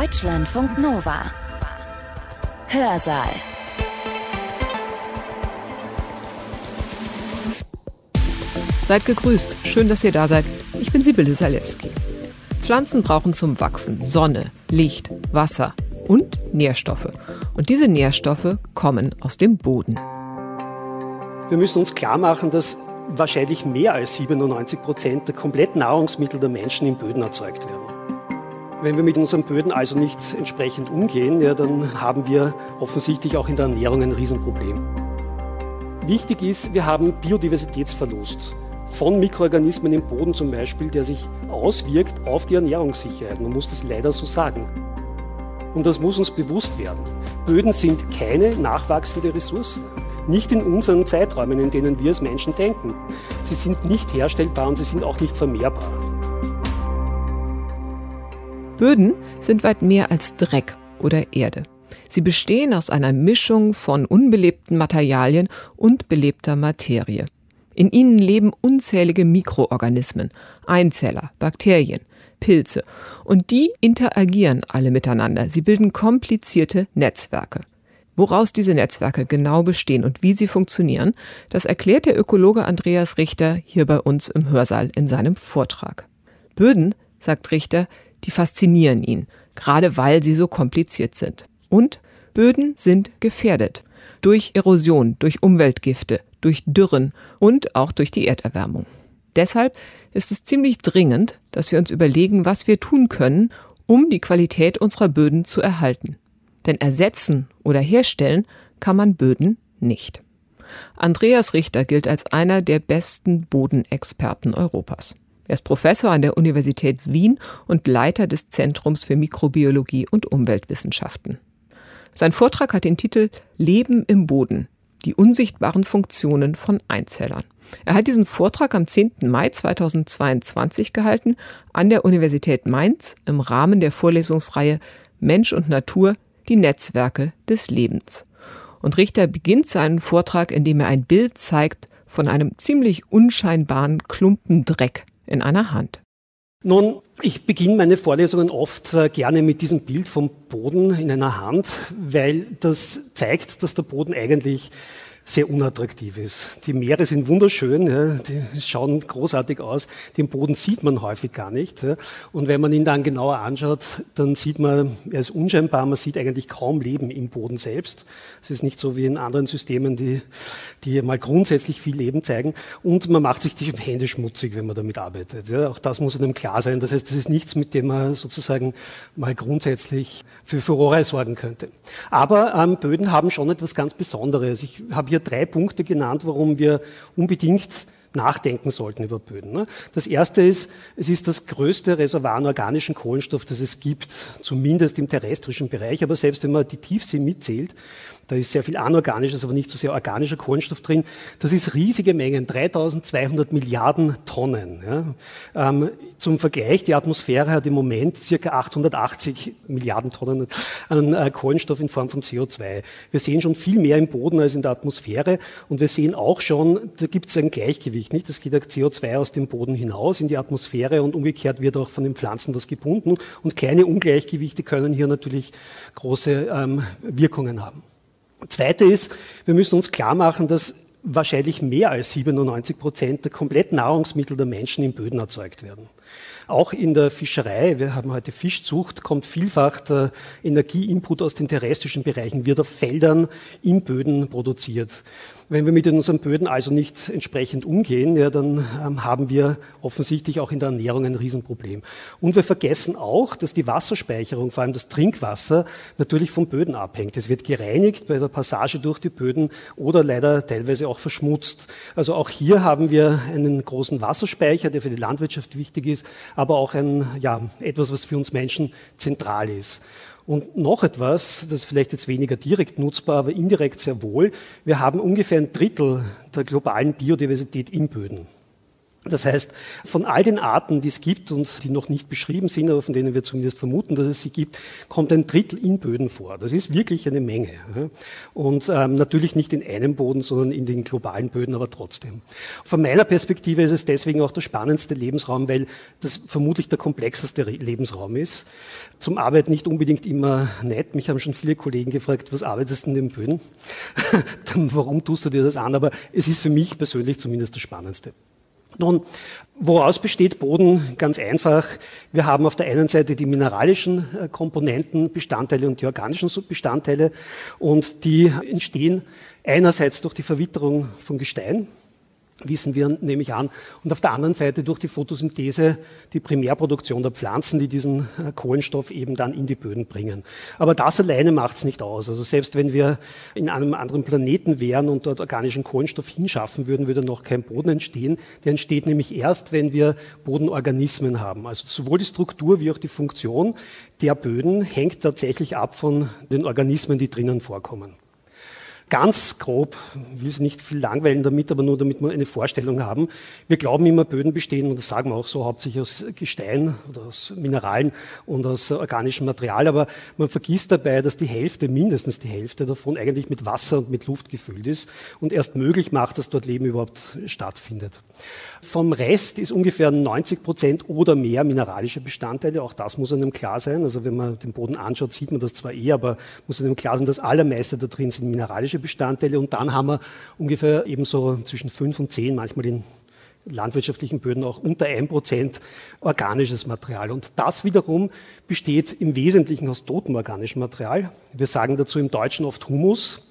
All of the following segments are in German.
Deutschlandfunk Nova. Hörsaal. Seid gegrüßt. Schön, dass ihr da seid. Ich bin Sibylle Salewski. Pflanzen brauchen zum Wachsen Sonne, Licht, Wasser und Nährstoffe. Und diese Nährstoffe kommen aus dem Boden. Wir müssen uns klar machen, dass wahrscheinlich mehr als 97 Prozent der kompletten Nahrungsmittel der Menschen in Böden erzeugt werden. Wenn wir mit unseren Böden also nicht entsprechend umgehen, ja, dann haben wir offensichtlich auch in der Ernährung ein Riesenproblem. Wichtig ist, wir haben Biodiversitätsverlust von Mikroorganismen im Boden zum Beispiel, der sich auswirkt auf die Ernährungssicherheit. Man muss das leider so sagen. Und das muss uns bewusst werden. Böden sind keine nachwachsende Ressource. Nicht in unseren Zeiträumen, in denen wir als Menschen denken. Sie sind nicht herstellbar und sie sind auch nicht vermehrbar. Böden sind weit mehr als Dreck oder Erde. Sie bestehen aus einer Mischung von unbelebten Materialien und belebter Materie. In ihnen leben unzählige Mikroorganismen, Einzeller, Bakterien, Pilze. Und die interagieren alle miteinander. Sie bilden komplizierte Netzwerke. Woraus diese Netzwerke genau bestehen und wie sie funktionieren, das erklärt der Ökologe Andreas Richter hier bei uns im Hörsaal in seinem Vortrag. Böden, sagt Richter, die faszinieren ihn, gerade weil sie so kompliziert sind. Und Böden sind gefährdet. Durch Erosion, durch Umweltgifte, durch Dürren und auch durch die Erderwärmung. Deshalb ist es ziemlich dringend, dass wir uns überlegen, was wir tun können, um die Qualität unserer Böden zu erhalten. Denn ersetzen oder herstellen kann man Böden nicht. Andreas Richter gilt als einer der besten Bodenexperten Europas. Er ist Professor an der Universität Wien und Leiter des Zentrums für Mikrobiologie und Umweltwissenschaften. Sein Vortrag hat den Titel Leben im Boden, die unsichtbaren Funktionen von Einzellern. Er hat diesen Vortrag am 10. Mai 2022 gehalten an der Universität Mainz im Rahmen der Vorlesungsreihe Mensch und Natur, die Netzwerke des Lebens. Und Richter beginnt seinen Vortrag, indem er ein Bild zeigt von einem ziemlich unscheinbaren Klumpen Dreck in einer Hand. Nun, ich beginne meine Vorlesungen oft äh, gerne mit diesem Bild vom Boden in einer Hand, weil das zeigt, dass der Boden eigentlich sehr unattraktiv ist. Die Meere sind wunderschön, ja, die schauen großartig aus, den Boden sieht man häufig gar nicht. Ja. Und wenn man ihn dann genauer anschaut, dann sieht man, er ist unscheinbar, man sieht eigentlich kaum Leben im Boden selbst. Es ist nicht so wie in anderen Systemen, die, die mal grundsätzlich viel Leben zeigen. Und man macht sich die Hände schmutzig, wenn man damit arbeitet. Ja. Auch das muss einem klar sein. Das heißt, das ist nichts, mit dem man sozusagen mal grundsätzlich für Furore sorgen könnte. Aber ähm, Böden haben schon etwas ganz Besonderes. Ich habe hier drei Punkte genannt, warum wir unbedingt nachdenken sollten über Böden. Ne? Das erste ist, es ist das größte Reservoir an organischen Kohlenstoff, das es gibt, zumindest im terrestrischen Bereich. Aber selbst wenn man die Tiefsee mitzählt, da ist sehr viel anorganisches, aber nicht so sehr organischer Kohlenstoff drin. Das ist riesige Mengen, 3200 Milliarden Tonnen. Ja. Ähm, zum Vergleich, die Atmosphäre hat im Moment circa 880 Milliarden Tonnen an äh, Kohlenstoff in Form von CO2. Wir sehen schon viel mehr im Boden als in der Atmosphäre und wir sehen auch schon, da gibt es ein Gleichgewicht. Nicht? Es geht CO2 aus dem Boden hinaus in die Atmosphäre und umgekehrt wird auch von den Pflanzen was gebunden und kleine Ungleichgewichte können hier natürlich große ähm, Wirkungen haben. Zweite ist, wir müssen uns klar machen, dass wahrscheinlich mehr als 97 Prozent der kompletten Nahrungsmittel der Menschen in Böden erzeugt werden. Auch in der Fischerei, wir haben heute Fischzucht, kommt vielfach der Energieinput aus den terrestrischen Bereichen, wird auf Feldern in Böden produziert. Wenn wir mit unseren Böden also nicht entsprechend umgehen, ja, dann ähm, haben wir offensichtlich auch in der Ernährung ein Riesenproblem. Und wir vergessen auch, dass die Wasserspeicherung, vor allem das Trinkwasser, natürlich von Böden abhängt. Es wird gereinigt bei der Passage durch die Böden oder leider teilweise auch verschmutzt. Also auch hier haben wir einen großen Wasserspeicher, der für die Landwirtschaft wichtig ist, aber auch ein, ja, etwas, was für uns Menschen zentral ist. Und noch etwas, das ist vielleicht jetzt weniger direkt nutzbar, aber indirekt sehr wohl. Wir haben ungefähr ein Drittel der globalen Biodiversität in Böden. Das heißt, von all den Arten, die es gibt und die noch nicht beschrieben sind, aber von denen wir zumindest vermuten, dass es sie gibt, kommt ein Drittel in Böden vor. Das ist wirklich eine Menge. Und ähm, natürlich nicht in einem Boden, sondern in den globalen Böden, aber trotzdem. Von meiner Perspektive ist es deswegen auch der spannendste Lebensraum, weil das vermutlich der komplexeste Lebensraum ist. Zum Arbeiten nicht unbedingt immer nett. Mich haben schon viele Kollegen gefragt, was arbeitest du in den Böden? Warum tust du dir das an? Aber es ist für mich persönlich zumindest das Spannendste. Nun, woraus besteht Boden? Ganz einfach. Wir haben auf der einen Seite die mineralischen äh, Komponenten, Bestandteile und die organischen Bestandteile und die entstehen einerseits durch die Verwitterung von Gestein, wissen wir, nehme ich an. Und auf der anderen Seite durch die Photosynthese die Primärproduktion der Pflanzen, die diesen äh, Kohlenstoff eben dann in die Böden bringen. Aber das alleine macht es nicht aus. Also selbst wenn wir in einem anderen Planeten wären und dort organischen Kohlenstoff hinschaffen würden, würde noch kein Boden entstehen. Der entsteht nämlich erst, wenn wir Bodenorganismen haben. Also sowohl die Struktur wie auch die Funktion der Böden hängt tatsächlich ab von den Organismen, die drinnen vorkommen. Ganz grob, ich will Sie nicht viel langweilen damit, aber nur damit wir eine Vorstellung haben. Wir glauben immer, Böden bestehen, und das sagen wir auch so, hauptsächlich aus Gestein oder aus Mineralen und aus organischem Material, aber man vergisst dabei, dass die Hälfte, mindestens die Hälfte davon eigentlich mit Wasser und mit Luft gefüllt ist und erst möglich macht, dass dort Leben überhaupt stattfindet. Vom Rest ist ungefähr 90 Prozent oder mehr mineralische Bestandteile. Auch das muss einem klar sein. Also wenn man den Boden anschaut, sieht man das zwar eh, aber muss einem klar sein, dass allermeiste da drin sind mineralische Bestandteile. Und dann haben wir ungefähr ebenso zwischen fünf und zehn, manchmal in landwirtschaftlichen Böden auch unter ein Prozent organisches Material. Und das wiederum besteht im Wesentlichen aus totem organischem Material. Wir sagen dazu im Deutschen oft Humus.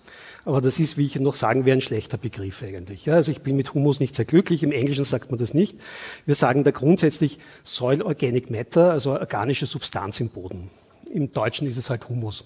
Aber das ist, wie ich noch sagen wäre, ein schlechter Begriff eigentlich. Ja, also ich bin mit Humus nicht sehr glücklich. Im Englischen sagt man das nicht. Wir sagen da grundsätzlich Soil Organic Matter, also organische Substanz im Boden. Im Deutschen ist es halt Humus.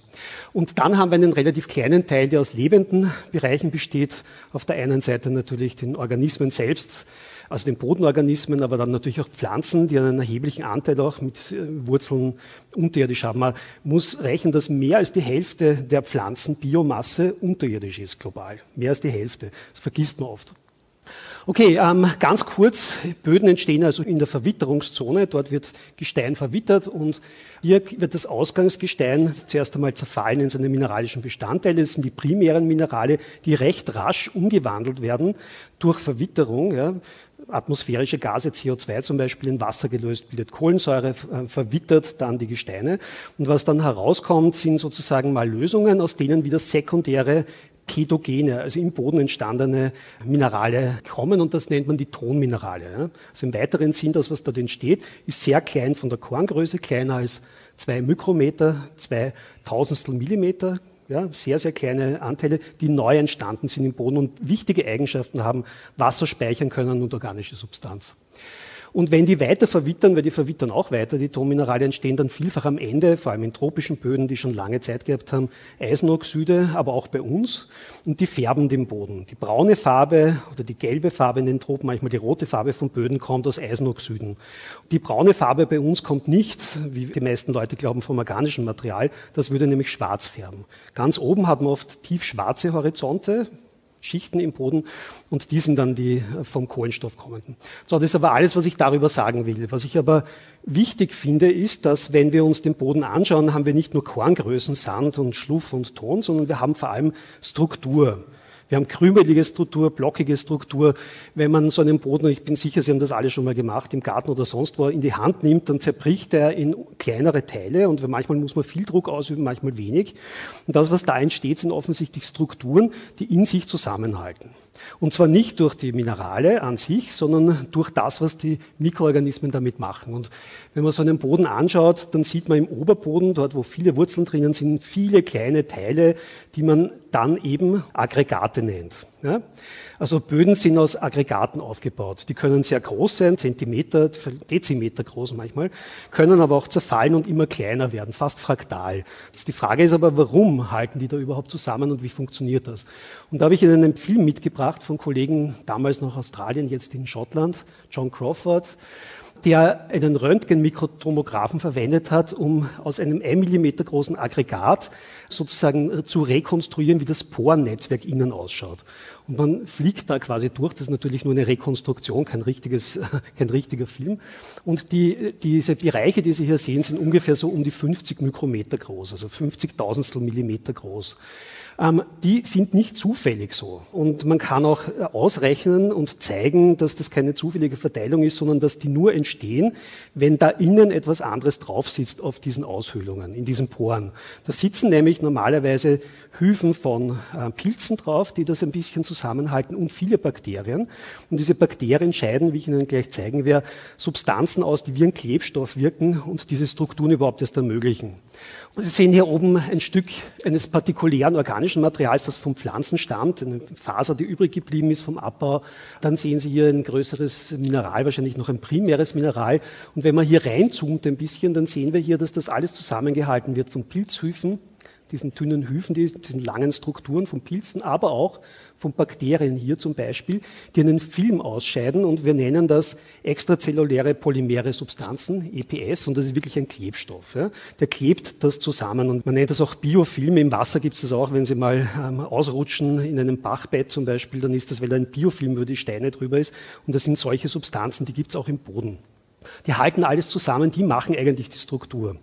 Und dann haben wir einen relativ kleinen Teil, der aus lebenden Bereichen besteht. Auf der einen Seite natürlich den Organismen selbst, also den Bodenorganismen, aber dann natürlich auch Pflanzen, die einen erheblichen Anteil auch mit äh, Wurzeln unterirdisch haben. Man muss rechnen, dass mehr als die Hälfte der Pflanzenbiomasse unterirdisch ist global. Mehr als die Hälfte. Das vergisst man oft. Okay, ähm, ganz kurz. Böden entstehen also in der Verwitterungszone. Dort wird Gestein verwittert und hier wird das Ausgangsgestein zuerst einmal zerfallen in seine mineralischen Bestandteile. Das sind die primären Minerale, die recht rasch umgewandelt werden durch Verwitterung. Ja. Atmosphärische Gase, CO2 zum Beispiel, in Wasser gelöst, bildet Kohlensäure, äh, verwittert dann die Gesteine. Und was dann herauskommt, sind sozusagen mal Lösungen, aus denen wieder sekundäre Ketogene, also im Boden entstandene Minerale kommen und das nennt man die Tonminerale. Also im weiteren Sinn, das, was dort entsteht, ist sehr klein von der Korngröße, kleiner als zwei Mikrometer, zwei Tausendstel Millimeter, ja, sehr, sehr kleine Anteile, die neu entstanden sind im Boden und wichtige Eigenschaften haben, Wasser speichern können und organische Substanz. Und wenn die weiter verwittern, weil die verwittern auch weiter, die Tonminerale entstehen dann vielfach am Ende, vor allem in tropischen Böden, die schon lange Zeit gehabt haben, Eisenoxide, aber auch bei uns. Und die färben den Boden. Die braune Farbe oder die gelbe Farbe in den Tropen, manchmal die rote Farbe von Böden kommt aus Eisenoxiden. Die braune Farbe bei uns kommt nicht, wie die meisten Leute glauben, vom organischen Material. Das würde nämlich schwarz färben. Ganz oben hat man oft tiefschwarze Horizonte, Schichten im Boden und die sind dann die vom Kohlenstoff kommenden. So, das ist aber alles, was ich darüber sagen will. Was ich aber wichtig finde, ist, dass wenn wir uns den Boden anschauen, haben wir nicht nur Korngrößen, Sand und Schluff und Ton, sondern wir haben vor allem Struktur. Wir haben krümelige Struktur, blockige Struktur. Wenn man so einen Boden, ich bin sicher, Sie haben das alle schon mal gemacht, im Garten oder sonst wo, in die Hand nimmt, dann zerbricht er in kleinere Teile und manchmal muss man viel Druck ausüben, manchmal wenig. Und das, was da entsteht, sind offensichtlich Strukturen, die in sich zusammenhalten. Und zwar nicht durch die Minerale an sich, sondern durch das, was die Mikroorganismen damit machen. Und wenn man so einen Boden anschaut, dann sieht man im Oberboden, dort wo viele Wurzeln drinnen sind, viele kleine Teile, die man dann eben Aggregate nennt. Ja? Also Böden sind aus Aggregaten aufgebaut. Die können sehr groß sein, Zentimeter, Dezimeter groß manchmal, können aber auch zerfallen und immer kleiner werden, fast fraktal. Jetzt die Frage ist aber, warum halten die da überhaupt zusammen und wie funktioniert das? Und da habe ich Ihnen einen Film mitgebracht von Kollegen damals noch Australien, jetzt in Schottland, John Crawford der einen Röntgenmikrotomographen verwendet hat, um aus einem 1 mm großen Aggregat sozusagen zu rekonstruieren, wie das Porennetzwerk innen ausschaut. Und man fliegt da quasi durch. Das ist natürlich nur eine Rekonstruktion, kein, richtiges, kein richtiger Film. Und die, diese Bereiche, die Sie hier sehen, sind ungefähr so um die 50 Mikrometer groß, also 50 Tausendstel Millimeter groß die sind nicht zufällig so. Und man kann auch äh, ausrechnen und zeigen, dass das keine zufällige Verteilung ist, sondern dass die nur entstehen, wenn da innen etwas anderes drauf sitzt auf diesen Aushöhlungen, in diesen Poren. Da sitzen nämlich normalerweise Hyphen von äh, Pilzen drauf, die das ein bisschen zusammenhalten und viele Bakterien. Und diese Bakterien scheiden, wie ich Ihnen gleich zeigen werde, Substanzen aus, die wie ein Klebstoff wirken und diese Strukturen überhaupt erst ermöglichen. Sie sehen hier oben ein Stück eines partikulären organischen Materials, das von Pflanzen stammt, eine Faser, die übrig geblieben ist vom Abbau. Dann sehen Sie hier ein größeres Mineral, wahrscheinlich noch ein primäres Mineral. Und wenn man hier reinzoomt ein bisschen, dann sehen wir hier, dass das alles zusammengehalten wird von Pilzhyphen, diesen dünnen Hyphen, diesen langen Strukturen von Pilzen, aber auch von Bakterien hier zum Beispiel, die einen Film ausscheiden und wir nennen das extrazelluläre polymere Substanzen, EPS, und das ist wirklich ein Klebstoff. Ja. Der klebt das zusammen und man nennt das auch Biofilm. Im Wasser gibt es das auch, wenn Sie mal ähm, ausrutschen in einem Bachbett zum Beispiel, dann ist das, weil da ein Biofilm über die Steine drüber ist und das sind solche Substanzen, die gibt es auch im Boden. Die halten alles zusammen, die machen eigentlich die Struktur.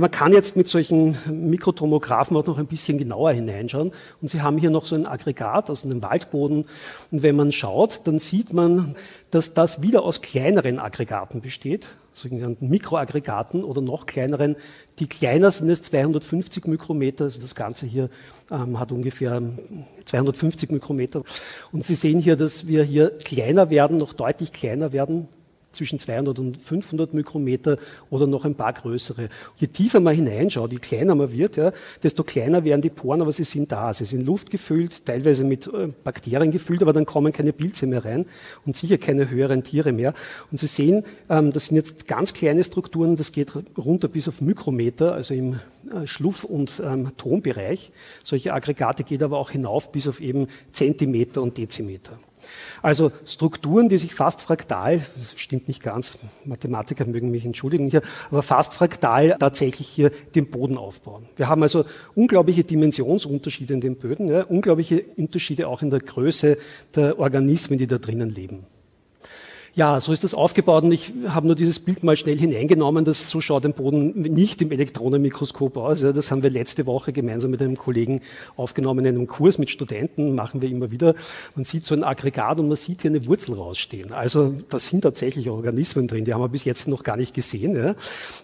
Man kann jetzt mit solchen Mikrotomographen auch noch ein bisschen genauer hineinschauen. Und Sie haben hier noch so ein Aggregat aus einem Waldboden. Und wenn man schaut, dann sieht man, dass das wieder aus kleineren Aggregaten besteht, sogenannten Mikroaggregaten oder noch kleineren. Die kleiner sind es 250 Mikrometer. Also das Ganze hier ähm, hat ungefähr 250 Mikrometer. Und Sie sehen hier, dass wir hier kleiner werden, noch deutlich kleiner werden zwischen 200 und 500 Mikrometer oder noch ein paar größere. Je tiefer man hineinschaut, je kleiner man wird, ja, desto kleiner werden die Poren, aber sie sind da. Sie sind luftgefüllt, teilweise mit äh, Bakterien gefüllt, aber dann kommen keine Pilze mehr rein und sicher keine höheren Tiere mehr. Und Sie sehen, ähm, das sind jetzt ganz kleine Strukturen, das geht runter bis auf Mikrometer, also im äh, Schluff- und ähm, Tonbereich. Solche Aggregate geht aber auch hinauf bis auf eben Zentimeter und Dezimeter. Also Strukturen, die sich fast fraktal, das stimmt nicht ganz, Mathematiker mögen mich entschuldigen hier, aber fast fraktal tatsächlich hier den Boden aufbauen. Wir haben also unglaubliche Dimensionsunterschiede in den Böden, ja, unglaubliche Unterschiede auch in der Größe der Organismen, die da drinnen leben. Ja, so ist das aufgebaut und ich habe nur dieses Bild mal schnell hineingenommen. Das, so schaut ein Boden nicht im Elektronenmikroskop aus. Ja, das haben wir letzte Woche gemeinsam mit einem Kollegen aufgenommen in einem Kurs mit Studenten, machen wir immer wieder. Man sieht so ein Aggregat und man sieht hier eine Wurzel rausstehen. Also da sind tatsächlich Organismen drin, die haben wir bis jetzt noch gar nicht gesehen. Ja.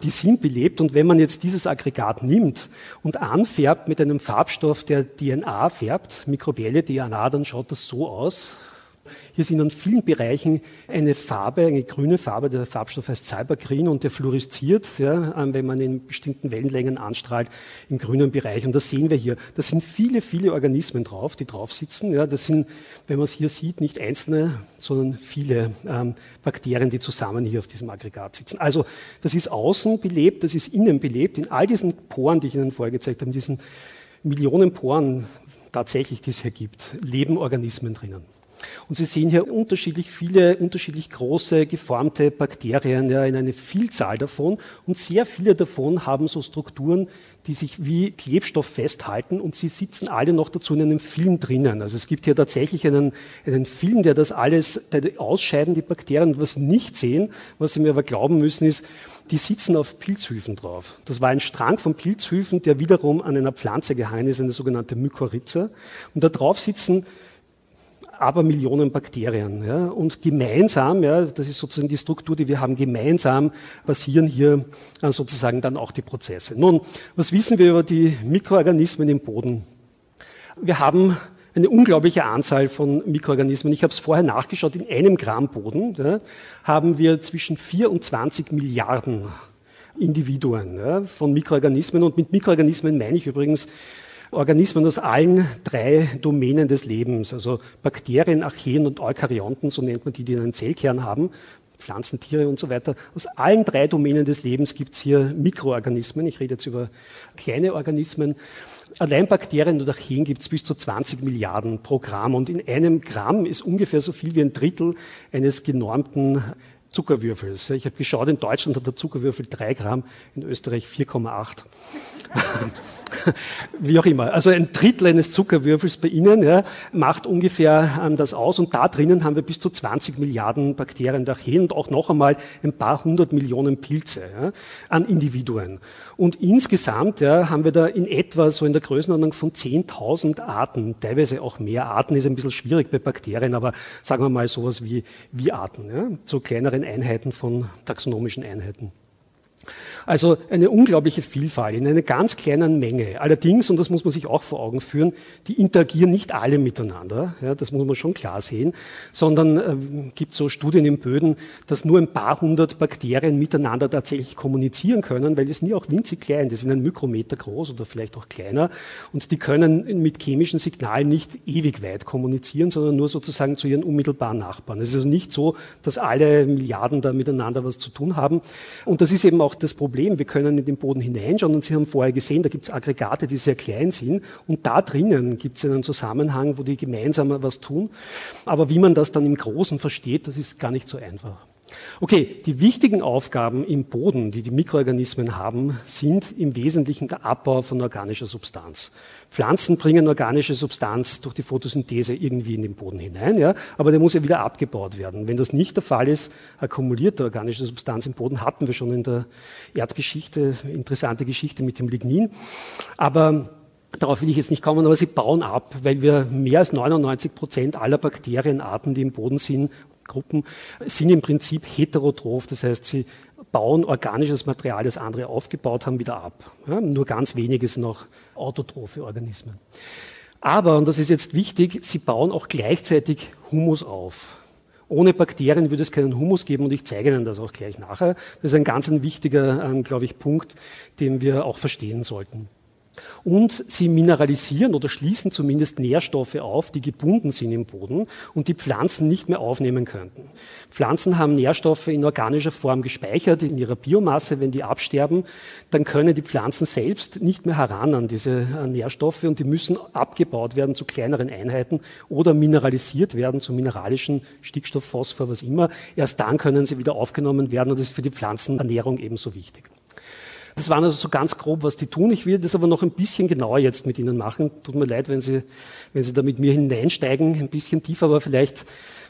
Die sind belebt und wenn man jetzt dieses Aggregat nimmt und anfärbt mit einem Farbstoff, der DNA färbt, mikrobielle DNA, dann schaut das so aus. Hier sind in vielen Bereichen eine Farbe, eine grüne Farbe, der Farbstoff heißt Cybergreen und der fluoresziert, ja, ähm, wenn man in bestimmten Wellenlängen anstrahlt, im grünen Bereich. Und das sehen wir hier. Da sind viele, viele Organismen drauf, die drauf sitzen. Ja, das sind, wenn man es hier sieht, nicht einzelne, sondern viele ähm, Bakterien, die zusammen hier auf diesem Aggregat sitzen. Also das ist außen belebt, das ist innen belebt. In all diesen Poren, die ich Ihnen vorher gezeigt habe, diesen Millionen Poren tatsächlich, die es hier gibt, leben Organismen drinnen. Und Sie sehen hier unterschiedlich viele, unterschiedlich große, geformte Bakterien ja, in eine Vielzahl davon. Und sehr viele davon haben so Strukturen, die sich wie Klebstoff festhalten und sie sitzen alle noch dazu in einem Film drinnen. Also es gibt hier tatsächlich einen, einen Film, der das alles, der ausscheiden, die Bakterien, was nicht sehen, was Sie mir aber glauben müssen, ist, die sitzen auf Pilzhüfen drauf. Das war ein Strang von Pilzhüfen, der wiederum an einer Pflanze gehangen ist, eine sogenannte Mykorrhiza. Und da drauf sitzen aber Millionen Bakterien. Ja, und gemeinsam, ja, das ist sozusagen die Struktur, die wir haben, gemeinsam passieren hier äh, sozusagen dann auch die Prozesse. Nun, was wissen wir über die Mikroorganismen im Boden? Wir haben eine unglaubliche Anzahl von Mikroorganismen. Ich habe es vorher nachgeschaut, in einem Gramm Boden ja, haben wir zwischen 4 und 20 Milliarden Individuen ja, von Mikroorganismen. Und mit Mikroorganismen meine ich übrigens Organismen aus allen drei Domänen des Lebens, also Bakterien, Archeen und Eukaryoten, so nennt man die, die einen Zellkern haben, Pflanzen, Tiere und so weiter. Aus allen drei Domänen des Lebens gibt es hier Mikroorganismen. Ich rede jetzt über kleine Organismen. Allein Bakterien und Archeen gibt es bis zu 20 Milliarden pro Gramm. Und in einem Gramm ist ungefähr so viel wie ein Drittel eines genormten Zuckerwürfels. Ich habe geschaut, in Deutschland hat der Zuckerwürfel 3 Gramm, in Österreich 4,8. Wie auch immer. Also ein Drittel eines Zuckerwürfels bei Ihnen ja, macht ungefähr ähm, das aus und da drinnen haben wir bis zu 20 Milliarden Bakterien Archeen und auch noch einmal ein paar hundert Millionen Pilze ja, an Individuen. Und insgesamt ja, haben wir da in etwa so in der Größenordnung von 10.000 Arten, teilweise auch mehr Arten, ist ein bisschen schwierig bei Bakterien, aber sagen wir mal sowas wie, wie Arten, so kleineren Einheiten von taxonomischen Einheiten. Also eine unglaubliche Vielfalt in einer ganz kleinen Menge. Allerdings, und das muss man sich auch vor Augen führen, die interagieren nicht alle miteinander, ja, das muss man schon klar sehen, sondern äh, gibt so Studien in Böden, dass nur ein paar hundert Bakterien miteinander tatsächlich kommunizieren können, weil die sind ja auch winzig klein, die sind ein Mikrometer groß oder vielleicht auch kleiner und die können mit chemischen Signalen nicht ewig weit kommunizieren, sondern nur sozusagen zu ihren unmittelbaren Nachbarn. Es ist also nicht so, dass alle Milliarden da miteinander was zu tun haben und das ist eben auch das Problem. Wir können in den Boden hineinschauen und Sie haben vorher gesehen, da gibt es Aggregate, die sehr klein sind und da drinnen gibt es einen Zusammenhang, wo die gemeinsam was tun. Aber wie man das dann im Großen versteht, das ist gar nicht so einfach. Okay, die wichtigen Aufgaben im Boden, die die Mikroorganismen haben, sind im Wesentlichen der Abbau von organischer Substanz. Pflanzen bringen organische Substanz durch die Photosynthese irgendwie in den Boden hinein, ja, aber der muss ja wieder abgebaut werden. Wenn das nicht der Fall ist, akkumulierte organische Substanz im Boden hatten wir schon in der Erdgeschichte, interessante Geschichte mit dem Lignin. Aber Darauf will ich jetzt nicht kommen, aber sie bauen ab, weil wir mehr als 99 Prozent aller Bakterienarten, die im Boden sind, Gruppen sind im Prinzip heterotroph, das heißt, sie bauen organisches Material, das andere aufgebaut haben, wieder ab. Ja, nur ganz wenige sind noch autotrophe Organismen. Aber, und das ist jetzt wichtig, sie bauen auch gleichzeitig Humus auf. Ohne Bakterien würde es keinen Humus geben und ich zeige Ihnen das auch gleich nachher. Das ist ein ganz ein wichtiger, ähm, glaube ich, Punkt, den wir auch verstehen sollten. Und sie mineralisieren oder schließen zumindest Nährstoffe auf, die gebunden sind im Boden und die Pflanzen nicht mehr aufnehmen könnten. Pflanzen haben Nährstoffe in organischer Form gespeichert in ihrer Biomasse. Wenn die absterben, dann können die Pflanzen selbst nicht mehr heran an diese äh, Nährstoffe und die müssen abgebaut werden zu kleineren Einheiten oder mineralisiert werden zu mineralischen Stickstoff, Phosphor, was immer. Erst dann können sie wieder aufgenommen werden und das ist für die Pflanzenernährung ebenso wichtig. Das waren also so ganz grob, was die tun. Ich will das aber noch ein bisschen genauer jetzt mit Ihnen machen. Tut mir leid, wenn Sie, wenn Sie da mit mir hineinsteigen, ein bisschen tiefer, aber vielleicht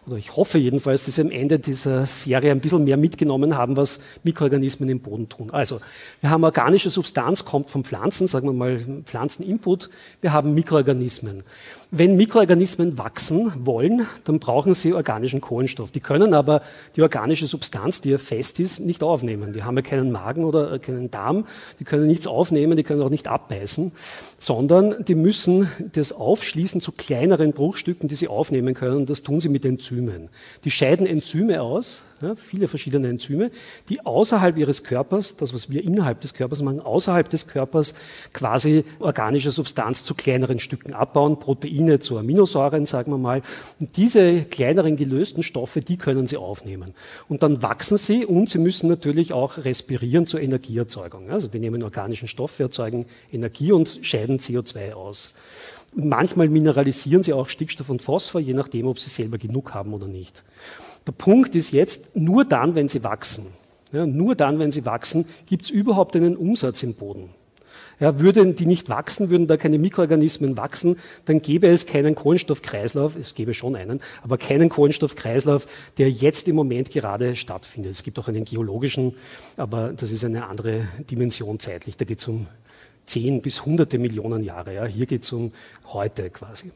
oder ich hoffe jedenfalls, dass Sie am Ende dieser Serie ein bisschen mehr mitgenommen haben, was Mikroorganismen im Boden tun. Also, wir haben organische Substanz, kommt von Pflanzen, sagen wir mal Pflanzeninput. Wir haben Mikroorganismen. Wenn Mikroorganismen wachsen wollen, dann brauchen sie organischen Kohlenstoff. Die können aber die organische Substanz, die ja fest ist, nicht aufnehmen. Die haben ja keinen Magen oder keinen Darm, die können nichts aufnehmen, die können auch nicht abbeißen, sondern die müssen das aufschließen zu kleineren Bruchstücken, die sie aufnehmen können. Und das tun sie mit Enzymen. Die scheiden Enzyme aus, ja, viele verschiedene Enzyme, die außerhalb ihres Körpers, das was wir innerhalb des Körpers machen, außerhalb des Körpers quasi organische Substanz zu kleineren Stücken abbauen, Proteine zu Aminosäuren, sagen wir mal. Und diese kleineren gelösten Stoffe, die können sie aufnehmen. Und dann wachsen sie und sie müssen natürlich auch respirieren zur Energieerzeugung. Also die nehmen organischen Stoffe, erzeugen Energie und scheiden CO2 aus. Manchmal mineralisieren sie auch Stickstoff und Phosphor, je nachdem, ob sie selber genug haben oder nicht. Der Punkt ist jetzt, nur dann, wenn sie wachsen, ja, nur dann, wenn sie wachsen, gibt es überhaupt einen Umsatz im Boden. Ja, würden die nicht wachsen, würden da keine Mikroorganismen wachsen, dann gäbe es keinen Kohlenstoffkreislauf, es gäbe schon einen, aber keinen Kohlenstoffkreislauf, der jetzt im Moment gerade stattfindet. Es gibt auch einen geologischen, aber das ist eine andere Dimension zeitlich. Da geht es um zehn bis hunderte Millionen Jahre. Ja. Hier geht es um heute quasi.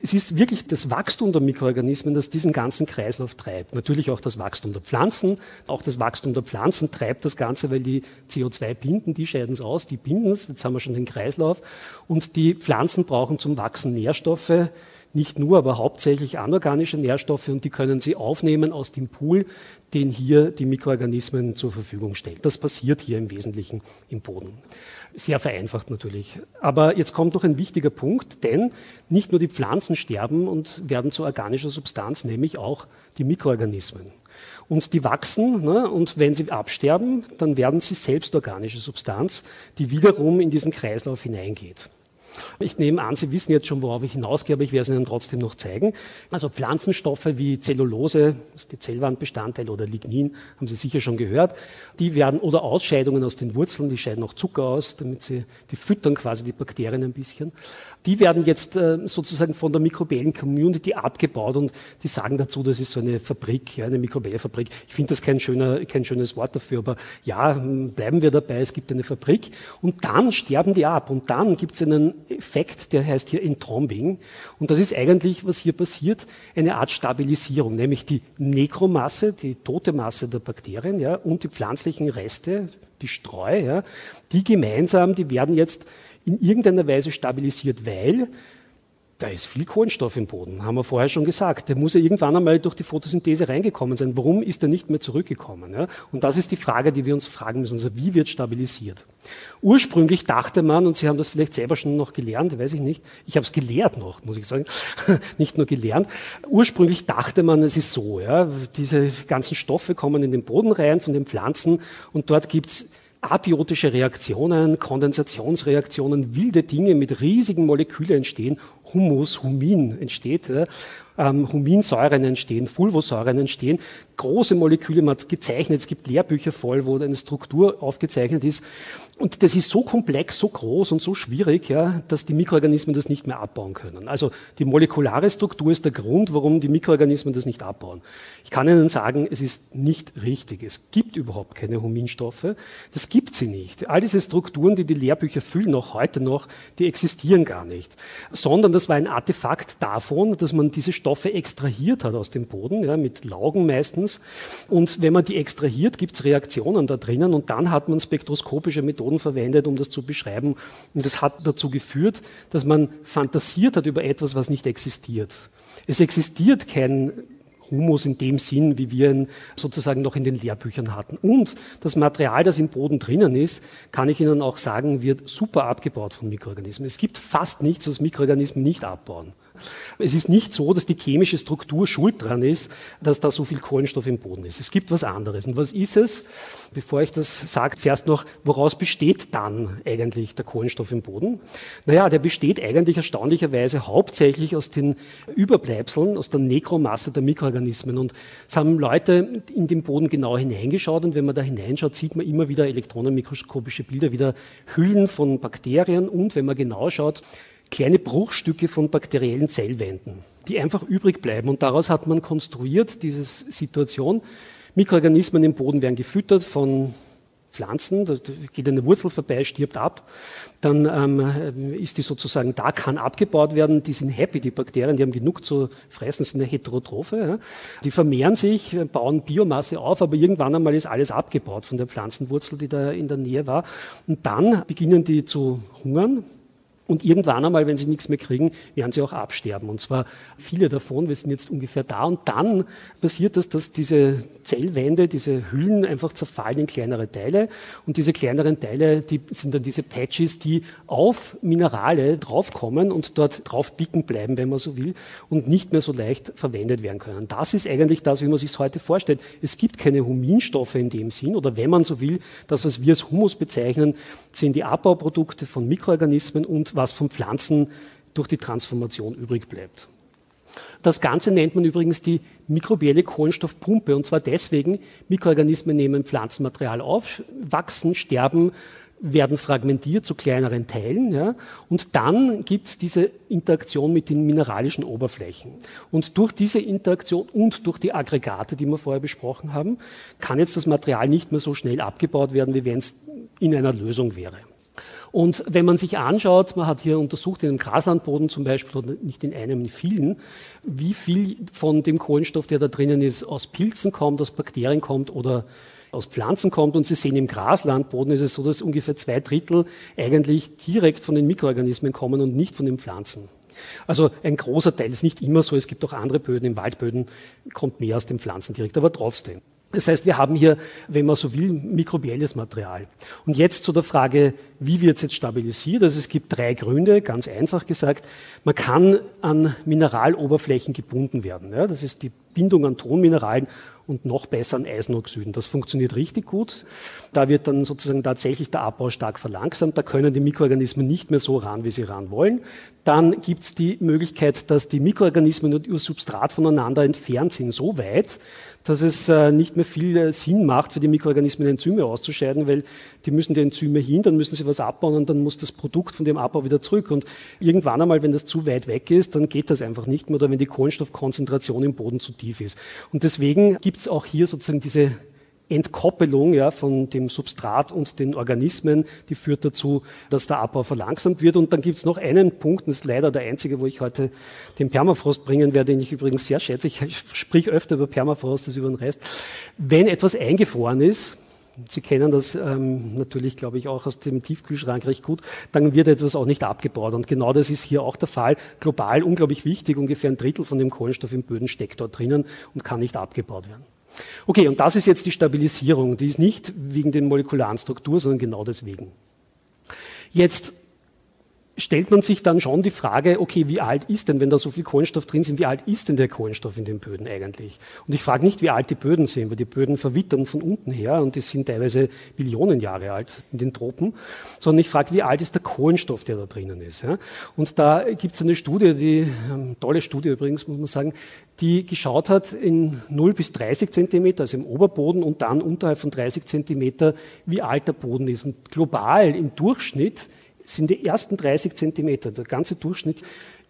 Es ist wirklich das Wachstum der Mikroorganismen, das diesen ganzen Kreislauf treibt. Natürlich auch das Wachstum der Pflanzen. Auch das Wachstum der Pflanzen treibt das Ganze, weil die CO2 binden, die scheiden es aus, die binden es. Jetzt haben wir schon den Kreislauf. Und die Pflanzen brauchen zum Wachsen Nährstoffe, nicht nur, aber hauptsächlich anorganische Nährstoffe und die können sie aufnehmen aus dem Pool, den hier die Mikroorganismen zur Verfügung stellen. Das passiert hier im Wesentlichen im Boden. Sehr vereinfacht natürlich. Aber jetzt kommt noch ein wichtiger Punkt, denn nicht nur die Pflanzen sterben und werden zu organischer Substanz, nämlich auch die Mikroorganismen. Und die wachsen ne, und wenn sie absterben, dann werden sie selbst organische Substanz, die wiederum in diesen Kreislauf hineingeht. Ich nehme an, Sie wissen jetzt schon, worauf ich hinausgehe, aber ich werde es Ihnen trotzdem noch zeigen. Also Pflanzenstoffe wie Zellulose, das ist die Zellwandbestandteil oder Lignin, haben Sie sicher schon gehört, die werden, oder Ausscheidungen aus den Wurzeln, die scheiden auch Zucker aus, damit sie, die füttern quasi die Bakterien ein bisschen. Die werden jetzt äh, sozusagen von der mikrobiellen Community abgebaut und die sagen dazu, das ist so eine Fabrik, ja, eine Mikrobellfabrik. Ich finde das kein, schöner, kein schönes Wort dafür, aber ja, bleiben wir dabei, es gibt eine Fabrik und dann sterben die ab und dann gibt es einen Effekt, der heißt hier Entrombing und das ist eigentlich, was hier passiert, eine Art Stabilisierung, nämlich die Nekromasse, die tote Masse der Bakterien ja, und die pflanzlichen Reste, die Streu, ja, die gemeinsam, die werden jetzt in irgendeiner Weise stabilisiert, weil da ist viel Kohlenstoff im Boden, haben wir vorher schon gesagt. Der muss ja irgendwann einmal durch die Photosynthese reingekommen sein. Warum ist er nicht mehr zurückgekommen? Ja? Und das ist die Frage, die wir uns fragen müssen. Also wie wird stabilisiert? Ursprünglich dachte man, und Sie haben das vielleicht selber schon noch gelernt, weiß ich nicht, ich habe es gelehrt noch, muss ich sagen, nicht nur gelernt. Ursprünglich dachte man, es ist so, ja, diese ganzen Stoffe kommen in den Boden rein von den Pflanzen und dort gibt es abiotische Reaktionen, Kondensationsreaktionen, wilde Dinge mit riesigen Molekülen entstehen, Humus, Humin entsteht, ähm, Huminsäuren entstehen, Fulvosäuren entstehen, große Moleküle, man hat gezeichnet, es gibt Lehrbücher voll, wo eine Struktur aufgezeichnet ist und das ist so komplex, so groß und so schwierig, ja, dass die Mikroorganismen das nicht mehr abbauen können. Also die molekulare Struktur ist der Grund, warum die Mikroorganismen das nicht abbauen. Ich kann Ihnen sagen, es ist nicht richtig. Es gibt überhaupt keine Huminstoffe. Das gibt sie nicht. All diese Strukturen, die die Lehrbücher füllen, auch heute noch, die existieren gar nicht. Sondern das war ein Artefakt davon, dass man diese Stoffe extrahiert hat aus dem Boden, ja, mit Laugen meistens. Und wenn man die extrahiert, gibt es Reaktionen da drinnen und dann hat man spektroskopische Methoden Methoden verwendet, um das zu beschreiben. Und das hat dazu geführt, dass man fantasiert hat über etwas, was nicht existiert. Es existiert kein Humus in dem Sinn, wie wir ihn sozusagen noch in den Lehrbüchern hatten. Und das Material, das im Boden drinnen ist, kann ich Ihnen auch sagen, wird super abgebaut von Mikroorganismen. Es gibt fast nichts, was Mikroorganismen nicht abbauen. Es ist nicht so, dass die chemische Struktur schuld dran ist, dass da so viel Kohlenstoff im Boden ist. Es gibt was anderes. Und was ist es? Bevor ich das sage, zuerst noch, woraus besteht dann eigentlich der Kohlenstoff im Boden? Naja, der besteht eigentlich erstaunlicherweise hauptsächlich aus den Überbleibseln, aus der Nekromasse der Mikroorganismen. Und es haben Leute in den Boden genau hineingeschaut und wenn man da hineinschaut, sieht man immer wieder elektronenmikroskopische Bilder, wieder Hüllen von Bakterien und wenn man genau schaut, kleine Bruchstücke von bakteriellen Zellwänden, die einfach übrig bleiben. Und daraus hat man konstruiert, diese Situation. Mikroorganismen im Boden werden gefüttert von Pflanzen, da geht eine Wurzel vorbei, stirbt ab, dann ähm, ist die sozusagen da, kann abgebaut werden, die sind happy, die Bakterien, die haben genug zu fressen, sind eine Heterotrophe, ja. die vermehren sich, bauen Biomasse auf, aber irgendwann einmal ist alles abgebaut von der Pflanzenwurzel, die da in der Nähe war und dann beginnen die zu hungern, und irgendwann einmal, wenn sie nichts mehr kriegen, werden sie auch absterben. Und zwar viele davon, wir sind jetzt ungefähr da. Und dann passiert das, dass diese Zellwände, diese Hüllen einfach zerfallen in kleinere Teile. Und diese kleineren Teile, die sind dann diese Patches, die auf Minerale draufkommen und dort drauf bicken bleiben, wenn man so will, und nicht mehr so leicht verwendet werden können. Das ist eigentlich das, wie man sich es heute vorstellt. Es gibt keine Huminstoffe in dem Sinn, oder wenn man so will, das, was wir als Humus bezeichnen, sind die Abbauprodukte von Mikroorganismen und was von Pflanzen durch die Transformation übrig bleibt. Das Ganze nennt man übrigens die mikrobielle Kohlenstoffpumpe und zwar deswegen, Mikroorganismen nehmen Pflanzenmaterial auf, wachsen, sterben, werden fragmentiert zu kleineren Teilen ja, und dann gibt es diese Interaktion mit den mineralischen Oberflächen. Und durch diese Interaktion und durch die Aggregate, die wir vorher besprochen haben, kann jetzt das Material nicht mehr so schnell abgebaut werden, wie wenn es in einer Lösung wäre. Und wenn man sich anschaut, man hat hier untersucht in einem Graslandboden zum Beispiel, oder nicht in einem, in vielen, wie viel von dem Kohlenstoff, der da drinnen ist, aus Pilzen kommt, aus Bakterien kommt oder aus Pflanzen kommt. Und Sie sehen, im Graslandboden ist es so, dass ungefähr zwei Drittel eigentlich direkt von den Mikroorganismen kommen und nicht von den Pflanzen. Also ein großer Teil ist nicht immer so, es gibt auch andere Böden, in Waldböden kommt mehr aus den Pflanzen direkt, aber trotzdem. Das heißt, wir haben hier, wenn man so will, mikrobielles Material. Und jetzt zu der Frage, wie wird es jetzt stabilisiert? Also es gibt drei Gründe, ganz einfach gesagt. Man kann an Mineraloberflächen gebunden werden. Ja, das ist die Bindung an Tonmineralen und noch besser an Eisenoxiden. Das funktioniert richtig gut. Da wird dann sozusagen tatsächlich der Abbau stark verlangsamt. Da können die Mikroorganismen nicht mehr so ran, wie sie ran wollen. Dann gibt es die Möglichkeit, dass die Mikroorganismen und ihr Substrat voneinander entfernt sind, so weit, dass es äh, nicht mehr viel äh, Sinn macht, für die Mikroorganismen Enzyme auszuscheiden, weil die müssen die Enzyme hin, dann müssen sie was abbauen und dann muss das Produkt von dem Abbau wieder zurück. Und irgendwann einmal, wenn das zu weit weg ist, dann geht das einfach nicht mehr oder wenn die Kohlenstoffkonzentration im Boden zu tief ist. Und deswegen gibt es auch hier sozusagen diese Entkoppelung ja, von dem Substrat und den Organismen, die führt dazu, dass der Abbau verlangsamt wird. Und dann gibt es noch einen Punkt, das ist leider der einzige, wo ich heute den Permafrost bringen werde, den ich übrigens sehr schätze. Ich sprich öfter über Permafrost als über den Rest. Wenn etwas eingefroren ist, Sie kennen das ähm, natürlich, glaube ich, auch aus dem Tiefkühlschrank recht gut. Dann wird etwas auch nicht abgebaut. Und genau das ist hier auch der Fall. Global unglaublich wichtig. Ungefähr ein Drittel von dem Kohlenstoff im Böden steckt dort drinnen und kann nicht abgebaut werden. Okay, und das ist jetzt die Stabilisierung. Die ist nicht wegen der molekularen Struktur, sondern genau deswegen. Jetzt stellt man sich dann schon die Frage, okay, wie alt ist denn, wenn da so viel Kohlenstoff drin sind, wie alt ist denn der Kohlenstoff in den Böden eigentlich? Und ich frage nicht, wie alt die Böden sind, weil die Böden verwittern von unten her und die sind teilweise Millionen Jahre alt in den Tropen, sondern ich frage, wie alt ist der Kohlenstoff, der da drinnen ist? Ja? Und da gibt es eine Studie, die, ähm, tolle Studie übrigens, muss man sagen, die geschaut hat in 0 bis 30 Zentimeter, also im Oberboden und dann unterhalb von 30 Zentimeter, wie alt der Boden ist. Und global im Durchschnitt sind die ersten 30 Zentimeter, der ganze Durchschnitt,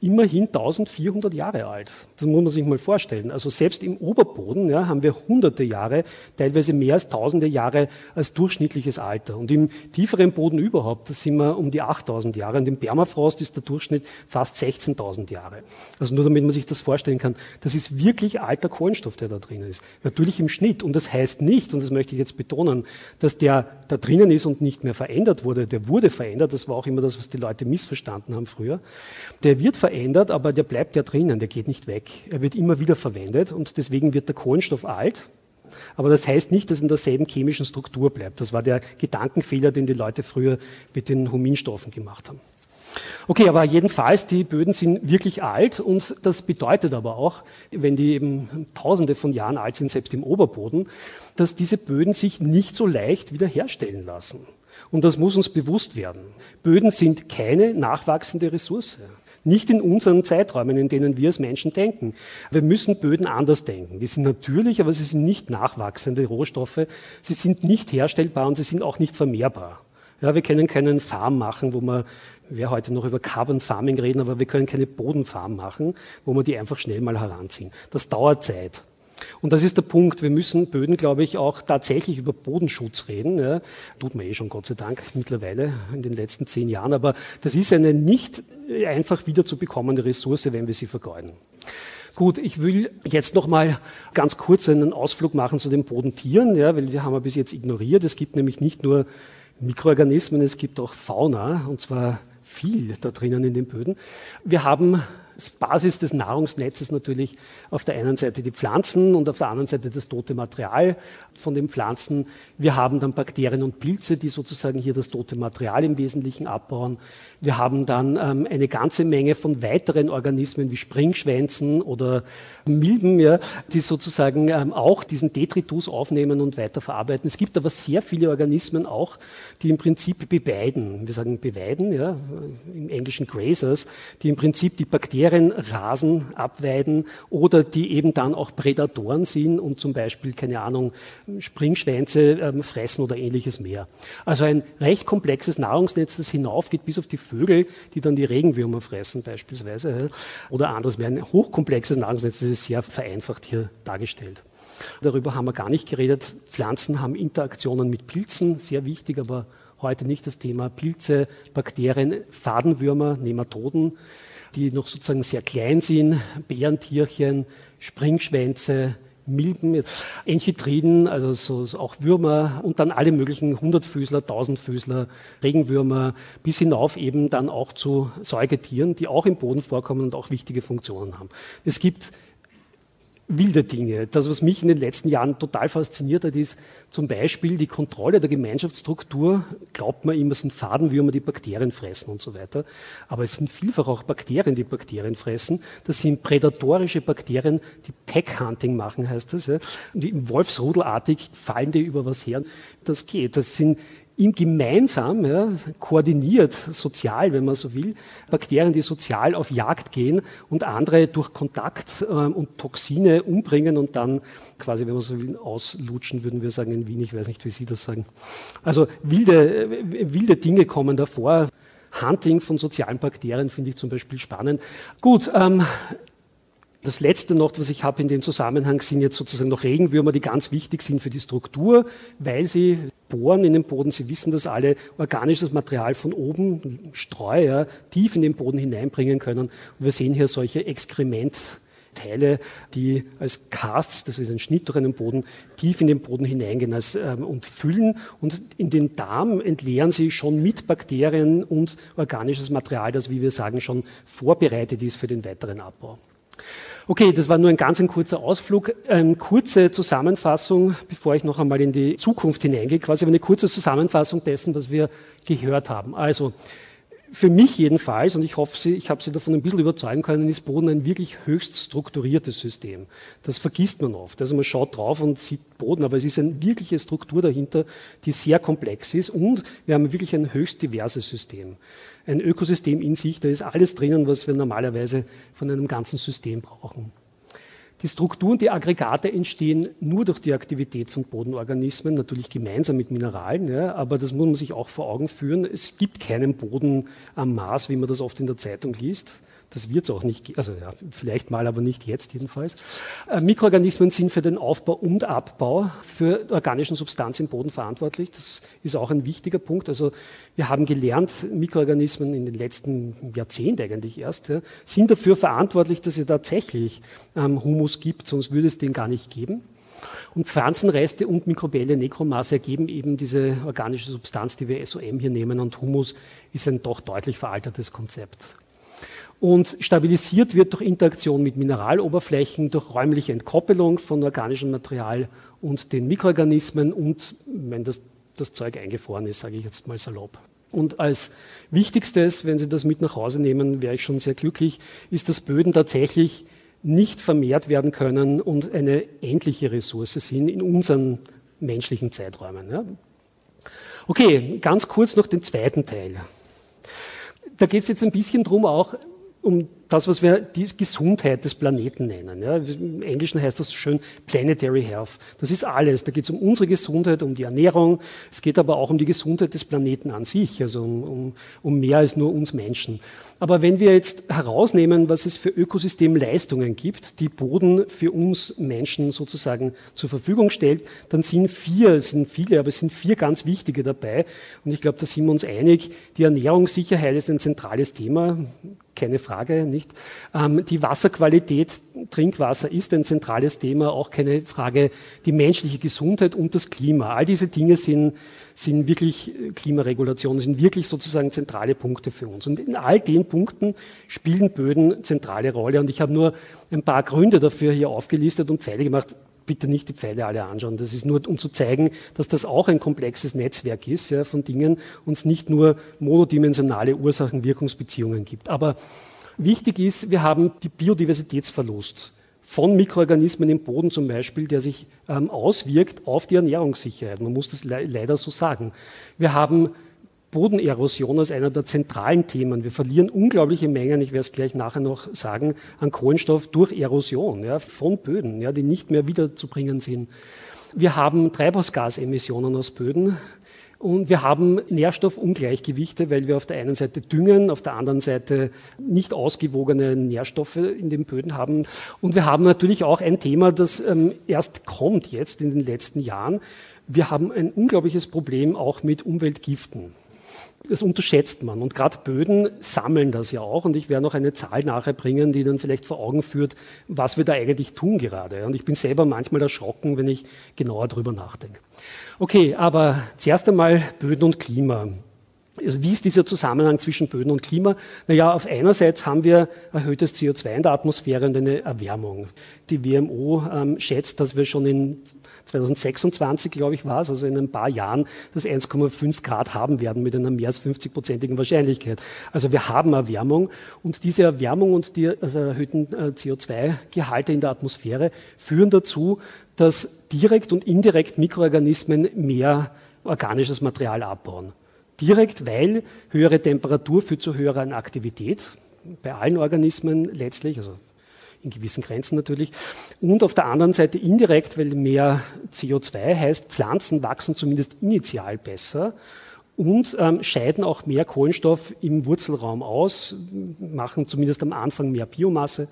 immerhin 1400 Jahre alt. Das muss man sich mal vorstellen. Also selbst im Oberboden ja, haben wir hunderte Jahre, teilweise mehr als tausende Jahre als durchschnittliches Alter. Und im tieferen Boden überhaupt, da sind wir um die 8000 Jahre. Und im Permafrost ist der Durchschnitt fast 16.000 Jahre. Also nur damit man sich das vorstellen kann. Das ist wirklich alter Kohlenstoff, der da drin ist. Natürlich im Schnitt. Und das heißt nicht, und das möchte ich jetzt betonen, dass der da drinnen ist und nicht mehr verändert wurde. Der wurde verändert. Das war auch immer das, was die Leute missverstanden haben früher. Der wird verändert verändert, aber der bleibt ja drinnen, der geht nicht weg. Er wird immer wieder verwendet und deswegen wird der Kohlenstoff alt. Aber das heißt nicht, dass er in derselben chemischen Struktur bleibt. Das war der Gedankenfehler, den die Leute früher mit den Huminstoffen gemacht haben. Okay, aber jedenfalls, die Böden sind wirklich alt und das bedeutet aber auch, wenn die eben tausende von Jahren alt sind, selbst im Oberboden, dass diese Böden sich nicht so leicht wiederherstellen lassen. Und das muss uns bewusst werden. Böden sind keine nachwachsende Ressource. Nicht in unseren Zeiträumen, in denen wir als Menschen denken. Wir müssen Böden anders denken. Die sind natürlich, aber sie sind nicht nachwachsende Rohstoffe. Sie sind nicht herstellbar und sie sind auch nicht vermehrbar. Ja, wir können keinen Farm machen, wo man, wir heute noch über Carbon Farming reden, aber wir können keine Bodenfarm machen, wo wir die einfach schnell mal heranziehen. Das dauert Zeit. Und das ist der Punkt. Wir müssen Böden, glaube ich, auch tatsächlich über Bodenschutz reden. Ja. Tut man eh schon, Gott sei Dank, mittlerweile in den letzten zehn Jahren. Aber das ist eine nicht einfach wieder zu bekommende Ressource, wenn wir sie vergeuden. Gut, ich will jetzt noch mal ganz kurz einen Ausflug machen zu den Bodentieren, ja, weil die haben wir bis jetzt ignoriert. Es gibt nämlich nicht nur Mikroorganismen, es gibt auch Fauna, und zwar viel da drinnen in den Böden. Wir haben Basis des Nahrungsnetzes natürlich auf der einen Seite die Pflanzen und auf der anderen Seite das tote Material von den Pflanzen. Wir haben dann Bakterien und Pilze, die sozusagen hier das tote Material im Wesentlichen abbauen. Wir haben dann ähm, eine ganze Menge von weiteren Organismen wie Springschwänzen oder Milben, ja, die sozusagen ähm, auch diesen Detritus aufnehmen und weiterverarbeiten. Es gibt aber sehr viele Organismen auch, die im Prinzip beweiden. Wir sagen beweiden, ja, im Englischen Grazers, die im Prinzip die Bakterien rasen, abweiden oder die eben dann auch Prädatoren sind und zum Beispiel, keine Ahnung, Springschwänze ähm, fressen oder ähnliches mehr. Also ein recht komplexes Nahrungsnetz, das hinaufgeht bis auf die Vögel, die dann die Regenwürmer fressen beispielsweise. Oder anderes wäre ein hochkomplexes Nahrungsnetz, das ist sehr vereinfacht hier dargestellt. Darüber haben wir gar nicht geredet. Pflanzen haben Interaktionen mit Pilzen, sehr wichtig, aber heute nicht das Thema. Pilze, Bakterien, Fadenwürmer, Nematoden, die noch sozusagen sehr klein sind, Bärentierchen, Springschwänze, Milben, Enchitriden, also so, auch Würmer und dann alle möglichen Hundertfüßler, Tausendfüßler, Regenwürmer, bis hinauf eben dann auch zu Säugetieren, die auch im Boden vorkommen und auch wichtige Funktionen haben. Es gibt wilde Dinge. Das, was mich in den letzten Jahren total fasziniert hat, ist zum Beispiel die Kontrolle der Gemeinschaftsstruktur. Glaubt man immer, es sind Fadenwürmer, die Bakterien fressen und so weiter. Aber es sind vielfach auch Bakterien, die Bakterien fressen. Das sind prädatorische Bakterien, die Packhunting machen, heißt das. Ja. Und die Wolfsrudelartig fallen die über was her. Das geht. Das sind ihm gemeinsam, ja, koordiniert, sozial, wenn man so will, Bakterien, die sozial auf Jagd gehen und andere durch Kontakt äh, und Toxine umbringen und dann quasi, wenn man so will, auslutschen, würden wir sagen in Wien. Ich weiß nicht, wie Sie das sagen. Also wilde, äh, wilde Dinge kommen davor. Hunting von sozialen Bakterien finde ich zum Beispiel spannend. Gut, ähm, das Letzte noch, was ich habe in dem Zusammenhang, sind jetzt sozusagen noch Regenwürmer, die ganz wichtig sind für die Struktur, weil sie bohren in den Boden. Sie wissen das alle, organisches Material von oben, Streu, ja, tief in den Boden hineinbringen können. Und wir sehen hier solche Exkrementteile, die als Casts, das ist ein Schnitt durch einen Boden, tief in den Boden hineingehen als, ähm, und füllen. Und in den Darm entleeren sie schon mit Bakterien und organisches Material, das, wie wir sagen, schon vorbereitet ist für den weiteren Abbau. Okay, das war nur ein ganz ein kurzer Ausflug. Eine kurze Zusammenfassung, bevor ich noch einmal in die Zukunft hineingehe, quasi eine kurze Zusammenfassung dessen, was wir gehört haben. Also, für mich jedenfalls, und ich hoffe, Sie, ich habe Sie davon ein bisschen überzeugen können, ist Boden ein wirklich höchst strukturiertes System. Das vergisst man oft. Also man schaut drauf und sieht Boden, aber es ist eine wirkliche Struktur dahinter, die sehr komplex ist und wir haben wirklich ein höchst diverses System. Ein Ökosystem in sich, da ist alles drinnen, was wir normalerweise von einem ganzen System brauchen. Die Strukturen, die Aggregate entstehen nur durch die Aktivität von Bodenorganismen, natürlich gemeinsam mit Mineralen, ja, aber das muss man sich auch vor Augen führen. Es gibt keinen Boden am Mars, wie man das oft in der Zeitung liest. Das wird es auch nicht, also ja, vielleicht mal, aber nicht jetzt jedenfalls. Äh, Mikroorganismen sind für den Aufbau und Abbau für organischen Substanzen im Boden verantwortlich. Das ist auch ein wichtiger Punkt. Also wir haben gelernt, Mikroorganismen in den letzten Jahrzehnten eigentlich erst, ja, sind dafür verantwortlich, dass es tatsächlich ähm, Humus gibt, sonst würde es den gar nicht geben. Und Pflanzenreste und mikrobielle Nekromasse ergeben eben diese organische Substanz, die wir SOM hier nehmen. Und Humus ist ein doch deutlich veraltetes Konzept und stabilisiert wird durch Interaktion mit Mineraloberflächen, durch räumliche Entkoppelung von organischem Material und den Mikroorganismen und wenn das, das Zeug eingefroren ist, sage ich jetzt mal salopp. Und als wichtigstes, wenn Sie das mit nach Hause nehmen, wäre ich schon sehr glücklich, ist, dass Böden tatsächlich nicht vermehrt werden können und eine endliche Ressource sind in unseren menschlichen Zeiträumen. Ja. Okay, ganz kurz noch den zweiten Teil. Da geht es jetzt ein bisschen darum, auch um das, was wir die Gesundheit des Planeten nennen. Ja. Im Englischen heißt das so schön Planetary Health. Das ist alles. Da geht es um unsere Gesundheit, um die Ernährung. Es geht aber auch um die Gesundheit des Planeten an sich, also um, um, um mehr als nur uns Menschen. Aber wenn wir jetzt herausnehmen, was es für Ökosystemleistungen gibt, die Boden für uns Menschen sozusagen zur Verfügung stellt, dann sind vier, es sind viele, aber es sind vier ganz wichtige dabei. Und ich glaube, da sind wir uns einig. Die Ernährungssicherheit ist ein zentrales Thema keine Frage, nicht? Ähm, die Wasserqualität, Trinkwasser ist ein zentrales Thema, auch keine Frage. Die menschliche Gesundheit und das Klima, all diese Dinge sind, sind wirklich Klimaregulationen, sind wirklich sozusagen zentrale Punkte für uns. Und in all den Punkten spielen Böden zentrale Rolle. Und ich habe nur ein paar Gründe dafür hier aufgelistet und Pfeile gemacht bitte nicht die Pfeile alle anschauen. Das ist nur, um zu zeigen, dass das auch ein komplexes Netzwerk ist ja, von Dingen und es nicht nur monodimensionale Ursachen-Wirkungsbeziehungen gibt. Aber wichtig ist, wir haben die Biodiversitätsverlust von Mikroorganismen im Boden zum Beispiel, der sich ähm, auswirkt auf die Ernährungssicherheit. Man muss das le leider so sagen. Wir haben Bodenerosion als einer der zentralen Themen. Wir verlieren unglaubliche Mengen, ich werde es gleich nachher noch sagen, an Kohlenstoff durch Erosion ja, von Böden, ja, die nicht mehr wiederzubringen sind. Wir haben Treibhausgasemissionen aus Böden. Und wir haben Nährstoffungleichgewichte, weil wir auf der einen Seite düngen, auf der anderen Seite nicht ausgewogene Nährstoffe in den Böden haben. Und wir haben natürlich auch ein Thema, das ähm, erst kommt jetzt in den letzten Jahren. Wir haben ein unglaubliches Problem auch mit Umweltgiften das unterschätzt man. Und gerade Böden sammeln das ja auch. Und ich werde noch eine Zahl nachher bringen, die dann vielleicht vor Augen führt, was wir da eigentlich tun gerade. Und ich bin selber manchmal erschrocken, wenn ich genauer drüber nachdenke. Okay, aber zuerst einmal Böden und Klima. Also wie ist dieser Zusammenhang zwischen Böden und Klima? Naja, auf einerseits haben wir erhöhtes CO2 in der Atmosphäre und eine Erwärmung. Die WMO ähm, schätzt, dass wir schon in 2026, glaube ich, war es, also in ein paar Jahren, das 1,5 Grad haben werden mit einer mehr als 50-prozentigen Wahrscheinlichkeit. Also wir haben Erwärmung und diese Erwärmung und die also erhöhten äh, CO2-Gehalte in der Atmosphäre führen dazu, dass direkt und indirekt Mikroorganismen mehr organisches Material abbauen. Direkt, weil höhere Temperatur führt zu höherer Aktivität bei allen Organismen letztlich, also in gewissen Grenzen natürlich. Und auf der anderen Seite indirekt, weil mehr CO2 heißt, Pflanzen wachsen zumindest initial besser und ähm, scheiden auch mehr Kohlenstoff im Wurzelraum aus, machen zumindest am Anfang mehr Biomasse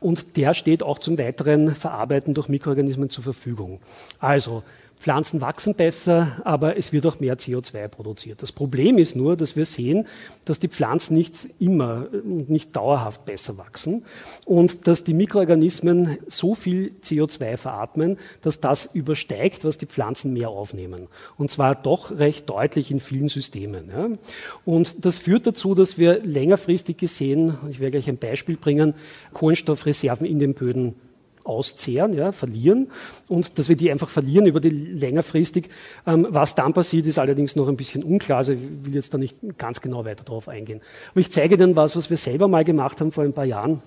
und der steht auch zum weiteren Verarbeiten durch Mikroorganismen zur Verfügung. Also Pflanzen wachsen besser, aber es wird auch mehr CO2 produziert. Das Problem ist nur, dass wir sehen, dass die Pflanzen nicht immer und nicht dauerhaft besser wachsen und dass die Mikroorganismen so viel CO2 veratmen, dass das übersteigt, was die Pflanzen mehr aufnehmen. Und zwar doch recht deutlich in vielen Systemen. Und das führt dazu, dass wir längerfristig gesehen, ich werde gleich ein Beispiel bringen, Kohlenstoffreserven in den Böden auszehren, ja, verlieren und dass wir die einfach verlieren über die längerfristig. Ähm, was dann passiert, ist allerdings noch ein bisschen unklar. Also ich will jetzt da nicht ganz genau weiter darauf eingehen. Aber ich zeige Ihnen was, was wir selber mal gemacht haben vor ein paar Jahren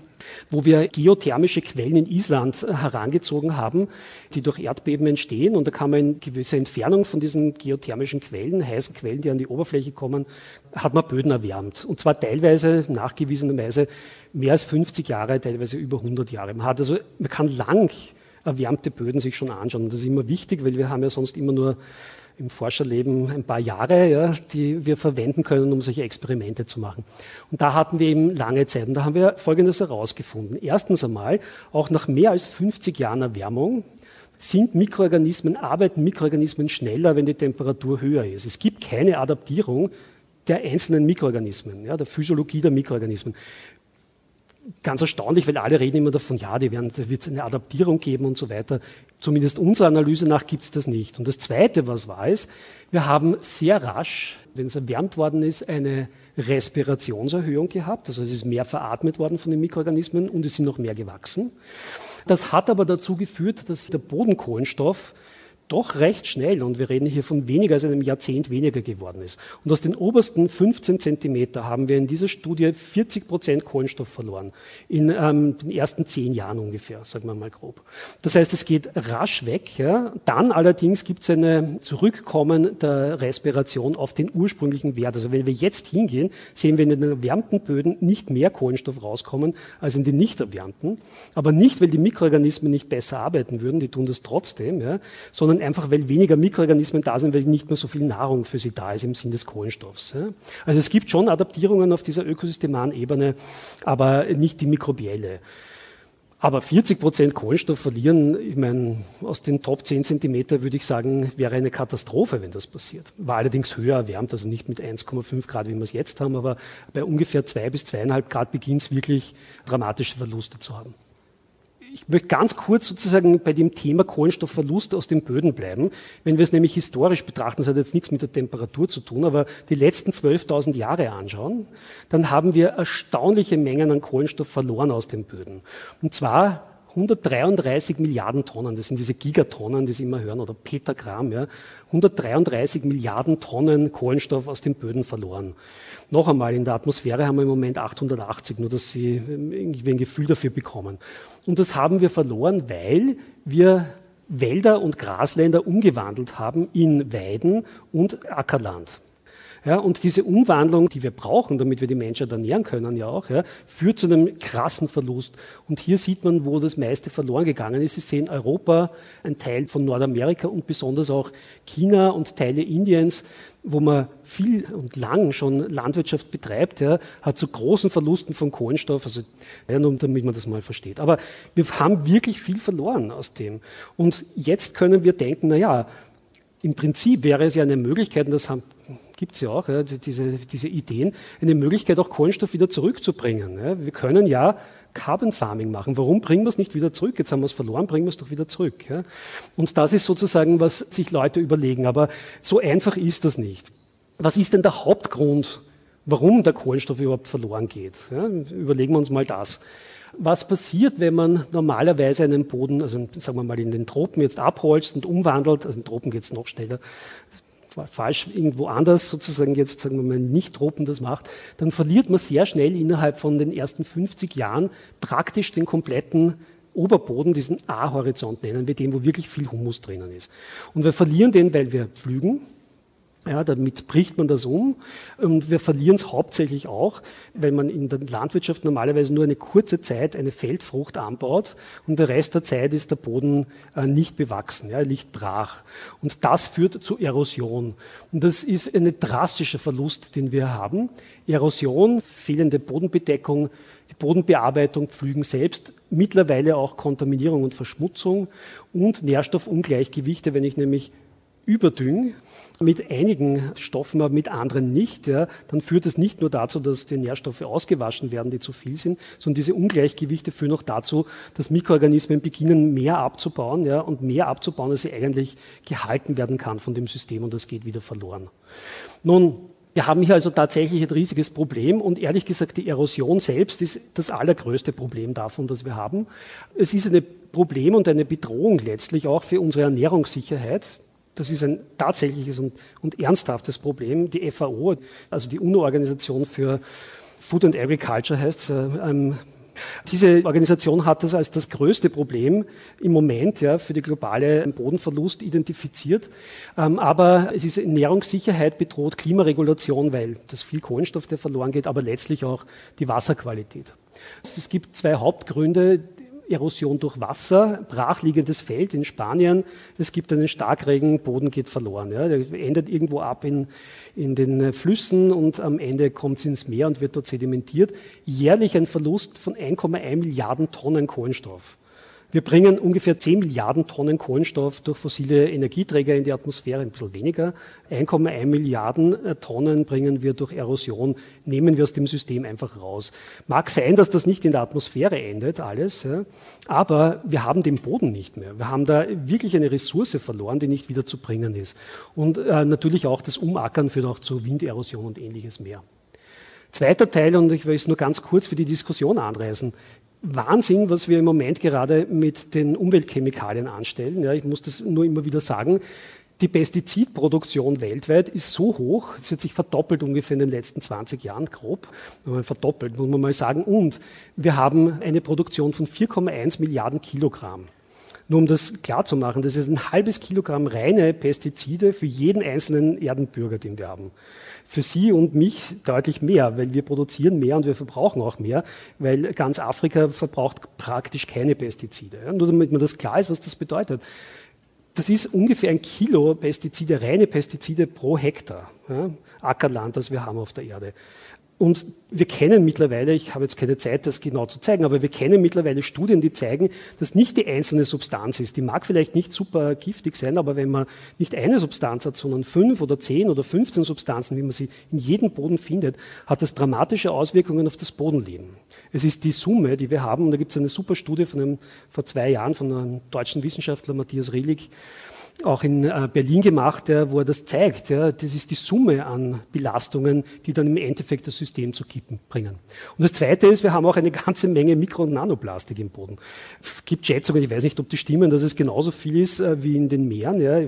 wo wir geothermische Quellen in Island herangezogen haben, die durch Erdbeben entstehen. Und da kann man in gewisser Entfernung von diesen geothermischen Quellen, heißen Quellen, die an die Oberfläche kommen, hat man Böden erwärmt. Und zwar teilweise, nachgewiesenerweise, mehr als 50 Jahre, teilweise über 100 Jahre. Man, hat also, man kann lang erwärmte Böden sich schon anschauen. Und das ist immer wichtig, weil wir haben ja sonst immer nur im Forscherleben ein paar Jahre, ja, die wir verwenden können, um solche Experimente zu machen. Und da hatten wir eben lange Zeit. Und da haben wir Folgendes herausgefunden. Erstens einmal, auch nach mehr als 50 Jahren Erwärmung, sind Mikroorganismen, arbeiten Mikroorganismen schneller, wenn die Temperatur höher ist. Es gibt keine Adaptierung der einzelnen Mikroorganismen, ja, der Physiologie der Mikroorganismen ganz erstaunlich, weil alle reden immer davon, ja, die werden, da wird es eine Adaptierung geben und so weiter. Zumindest unserer Analyse nach gibt es das nicht. Und das Zweite, was war ist, wir haben sehr rasch, wenn es erwärmt worden ist, eine Respirationserhöhung gehabt. Also es ist mehr veratmet worden von den Mikroorganismen und es sind noch mehr gewachsen. Das hat aber dazu geführt, dass der Bodenkohlenstoff doch recht schnell, und wir reden hier von weniger als einem Jahrzehnt weniger geworden ist. Und aus den obersten 15 Zentimeter haben wir in dieser Studie 40 Prozent Kohlenstoff verloren. In ähm, den ersten zehn Jahren ungefähr, sagen wir mal grob. Das heißt, es geht rasch weg. Ja. Dann allerdings gibt es ein Zurückkommen der Respiration auf den ursprünglichen Wert. Also wenn wir jetzt hingehen, sehen wir in den erwärmten Böden nicht mehr Kohlenstoff rauskommen als in den nicht erwärmten. Aber nicht, weil die Mikroorganismen nicht besser arbeiten würden, die tun das trotzdem, ja, sondern sondern einfach, weil weniger Mikroorganismen da sind, weil nicht mehr so viel Nahrung für sie da ist im Sinn des Kohlenstoffs. Also es gibt schon Adaptierungen auf dieser ökosystemaren Ebene, aber nicht die mikrobielle. Aber 40 Prozent Kohlenstoff verlieren, ich meine, aus den Top 10 Zentimeter würde ich sagen, wäre eine Katastrophe, wenn das passiert. War allerdings höher erwärmt, also nicht mit 1,5 Grad, wie wir es jetzt haben, aber bei ungefähr 2 bis 2,5 Grad beginnt es wirklich dramatische Verluste zu haben ich möchte ganz kurz sozusagen bei dem Thema Kohlenstoffverlust aus den Böden bleiben. Wenn wir es nämlich historisch betrachten, das hat jetzt nichts mit der Temperatur zu tun, aber die letzten 12.000 Jahre anschauen, dann haben wir erstaunliche Mengen an Kohlenstoff verloren aus den Böden. Und zwar 133 Milliarden Tonnen, das sind diese Gigatonnen, die Sie immer hören, oder Petagramm, ja, 133 Milliarden Tonnen Kohlenstoff aus den Böden verloren. Noch einmal, in der Atmosphäre haben wir im Moment 880, nur dass Sie irgendwie ein Gefühl dafür bekommen. Und das haben wir verloren, weil wir Wälder und Grasländer umgewandelt haben in Weiden und Ackerland. Ja, und diese Umwandlung, die wir brauchen, damit wir die Menschheit ernähren können, ja auch, ja, führt zu einem krassen Verlust. Und hier sieht man, wo das meiste verloren gegangen ist. Sie sehen Europa, ein Teil von Nordamerika und besonders auch China und Teile Indiens, wo man viel und lang schon Landwirtschaft betreibt, ja, hat zu großen Verlusten von Kohlenstoff, also ja, nur damit man das mal versteht. Aber wir haben wirklich viel verloren aus dem. Und jetzt können wir denken, na ja, im Prinzip wäre es ja eine Möglichkeit, und das gibt es ja auch, ja, diese, diese Ideen, eine Möglichkeit, auch Kohlenstoff wieder zurückzubringen. Ja. Wir können ja Carbon Farming machen. Warum bringen wir es nicht wieder zurück? Jetzt haben wir es verloren, bringen wir es doch wieder zurück. Ja. Und das ist sozusagen, was sich Leute überlegen. Aber so einfach ist das nicht. was ist denn der Hauptgrund, warum der Kohlenstoff überhaupt verloren geht? Überlegen wir uns mal das. Was passiert, wenn man normalerweise einen Boden, also sagen wir mal in den Tropen jetzt abholzt und umwandelt, also in den Tropen geht es noch schneller, falsch irgendwo anders sozusagen jetzt, sagen wir mal, nicht Tropen das macht, dann verliert man sehr schnell innerhalb von den ersten 50 Jahren praktisch den kompletten Oberboden, diesen A-Horizont nennen wir den, wo wirklich viel Humus drinnen ist. Und wir verlieren den, weil wir pflügen, ja, damit bricht man das um und wir verlieren es hauptsächlich auch, weil man in der Landwirtschaft normalerweise nur eine kurze Zeit eine Feldfrucht anbaut und der Rest der Zeit ist der Boden äh, nicht bewachsen, ja, liegt brach. Und das führt zu Erosion. Und das ist ein drastischer Verlust, den wir haben. Erosion, fehlende Bodenbedeckung, die Bodenbearbeitung, Pflügen selbst, mittlerweile auch Kontaminierung und Verschmutzung und Nährstoffungleichgewichte, wenn ich nämlich überdünge, mit einigen Stoffen, aber mit anderen nicht, ja, dann führt es nicht nur dazu, dass die Nährstoffe ausgewaschen werden, die zu viel sind, sondern diese Ungleichgewichte führen auch dazu, dass Mikroorganismen beginnen, mehr abzubauen ja, und mehr abzubauen, als sie eigentlich gehalten werden kann von dem System und das geht wieder verloren. Nun, wir haben hier also tatsächlich ein riesiges Problem und ehrlich gesagt, die Erosion selbst ist das allergrößte Problem davon, das wir haben. Es ist ein Problem und eine Bedrohung letztlich auch für unsere Ernährungssicherheit. Das ist ein tatsächliches und, und ernsthaftes Problem. Die FAO, also die UNO-Organisation für Food and Agriculture heißt äh, ähm, diese Organisation hat das als das größte Problem im Moment ja, für die globale Bodenverlust identifiziert. Ähm, aber es ist Ernährungssicherheit bedroht, Klimaregulation, weil das viel Kohlenstoff, der verloren geht, aber letztlich auch die Wasserqualität. Es gibt zwei Hauptgründe, Erosion durch Wasser, brachliegendes Feld in Spanien. Es gibt einen Starkregen, Boden geht verloren. Ja. Der endet irgendwo ab in, in den Flüssen und am Ende kommt es ins Meer und wird dort sedimentiert. Jährlich ein Verlust von 1,1 Milliarden Tonnen Kohlenstoff. Wir bringen ungefähr 10 Milliarden Tonnen Kohlenstoff durch fossile Energieträger in die Atmosphäre, ein bisschen weniger. 1,1 Milliarden äh, Tonnen bringen wir durch Erosion, nehmen wir aus dem System einfach raus. Mag sein, dass das nicht in der Atmosphäre endet, alles, ja, aber wir haben den Boden nicht mehr. Wir haben da wirklich eine Ressource verloren, die nicht wieder zu bringen ist. Und äh, natürlich auch das Umackern führt auch zu Winderosion und ähnliches mehr. Zweiter Teil, und ich will es nur ganz kurz für die Diskussion anreißen. Wahnsinn, was wir im Moment gerade mit den Umweltchemikalien anstellen. Ja, ich muss das nur immer wieder sagen. Die Pestizidproduktion weltweit ist so hoch, es hat sich verdoppelt ungefähr in den letzten 20 Jahren, grob, verdoppelt, muss man mal sagen. Und wir haben eine Produktion von 4,1 Milliarden Kilogramm. Nur um das klarzumachen, das ist ein halbes Kilogramm reine Pestizide für jeden einzelnen Erdenbürger, den wir haben für Sie und mich deutlich mehr, weil wir produzieren mehr und wir verbrauchen auch mehr, weil ganz Afrika verbraucht praktisch keine Pestizide. Ja, nur damit man das klar ist, was das bedeutet. Das ist ungefähr ein Kilo Pestizide, reine Pestizide pro Hektar ja, Ackerland, das wir haben auf der Erde. Und wir kennen mittlerweile, ich habe jetzt keine Zeit, das genau zu zeigen, aber wir kennen mittlerweile Studien, die zeigen, dass nicht die einzelne Substanz ist. Die mag vielleicht nicht super giftig sein, aber wenn man nicht eine Substanz hat, sondern fünf oder zehn oder 15 Substanzen, wie man sie in jedem Boden findet, hat das dramatische Auswirkungen auf das Bodenleben. Es ist die Summe, die wir haben, und da gibt es eine super Studie von einem, vor zwei Jahren von einem deutschen Wissenschaftler, Matthias Rehlig, auch in äh, Berlin gemacht, wo er das zeigt. Ja, das ist die Summe an Belastungen, die dann im Endeffekt das System zu kippen bringen. Und das Zweite ist, wir haben auch eine ganze Menge Mikro- und Nanoplastik im Boden. Es gibt Schätzungen, ich weiß nicht, ob die stimmen, dass es genauso viel ist äh, wie in den Meeren. Ja.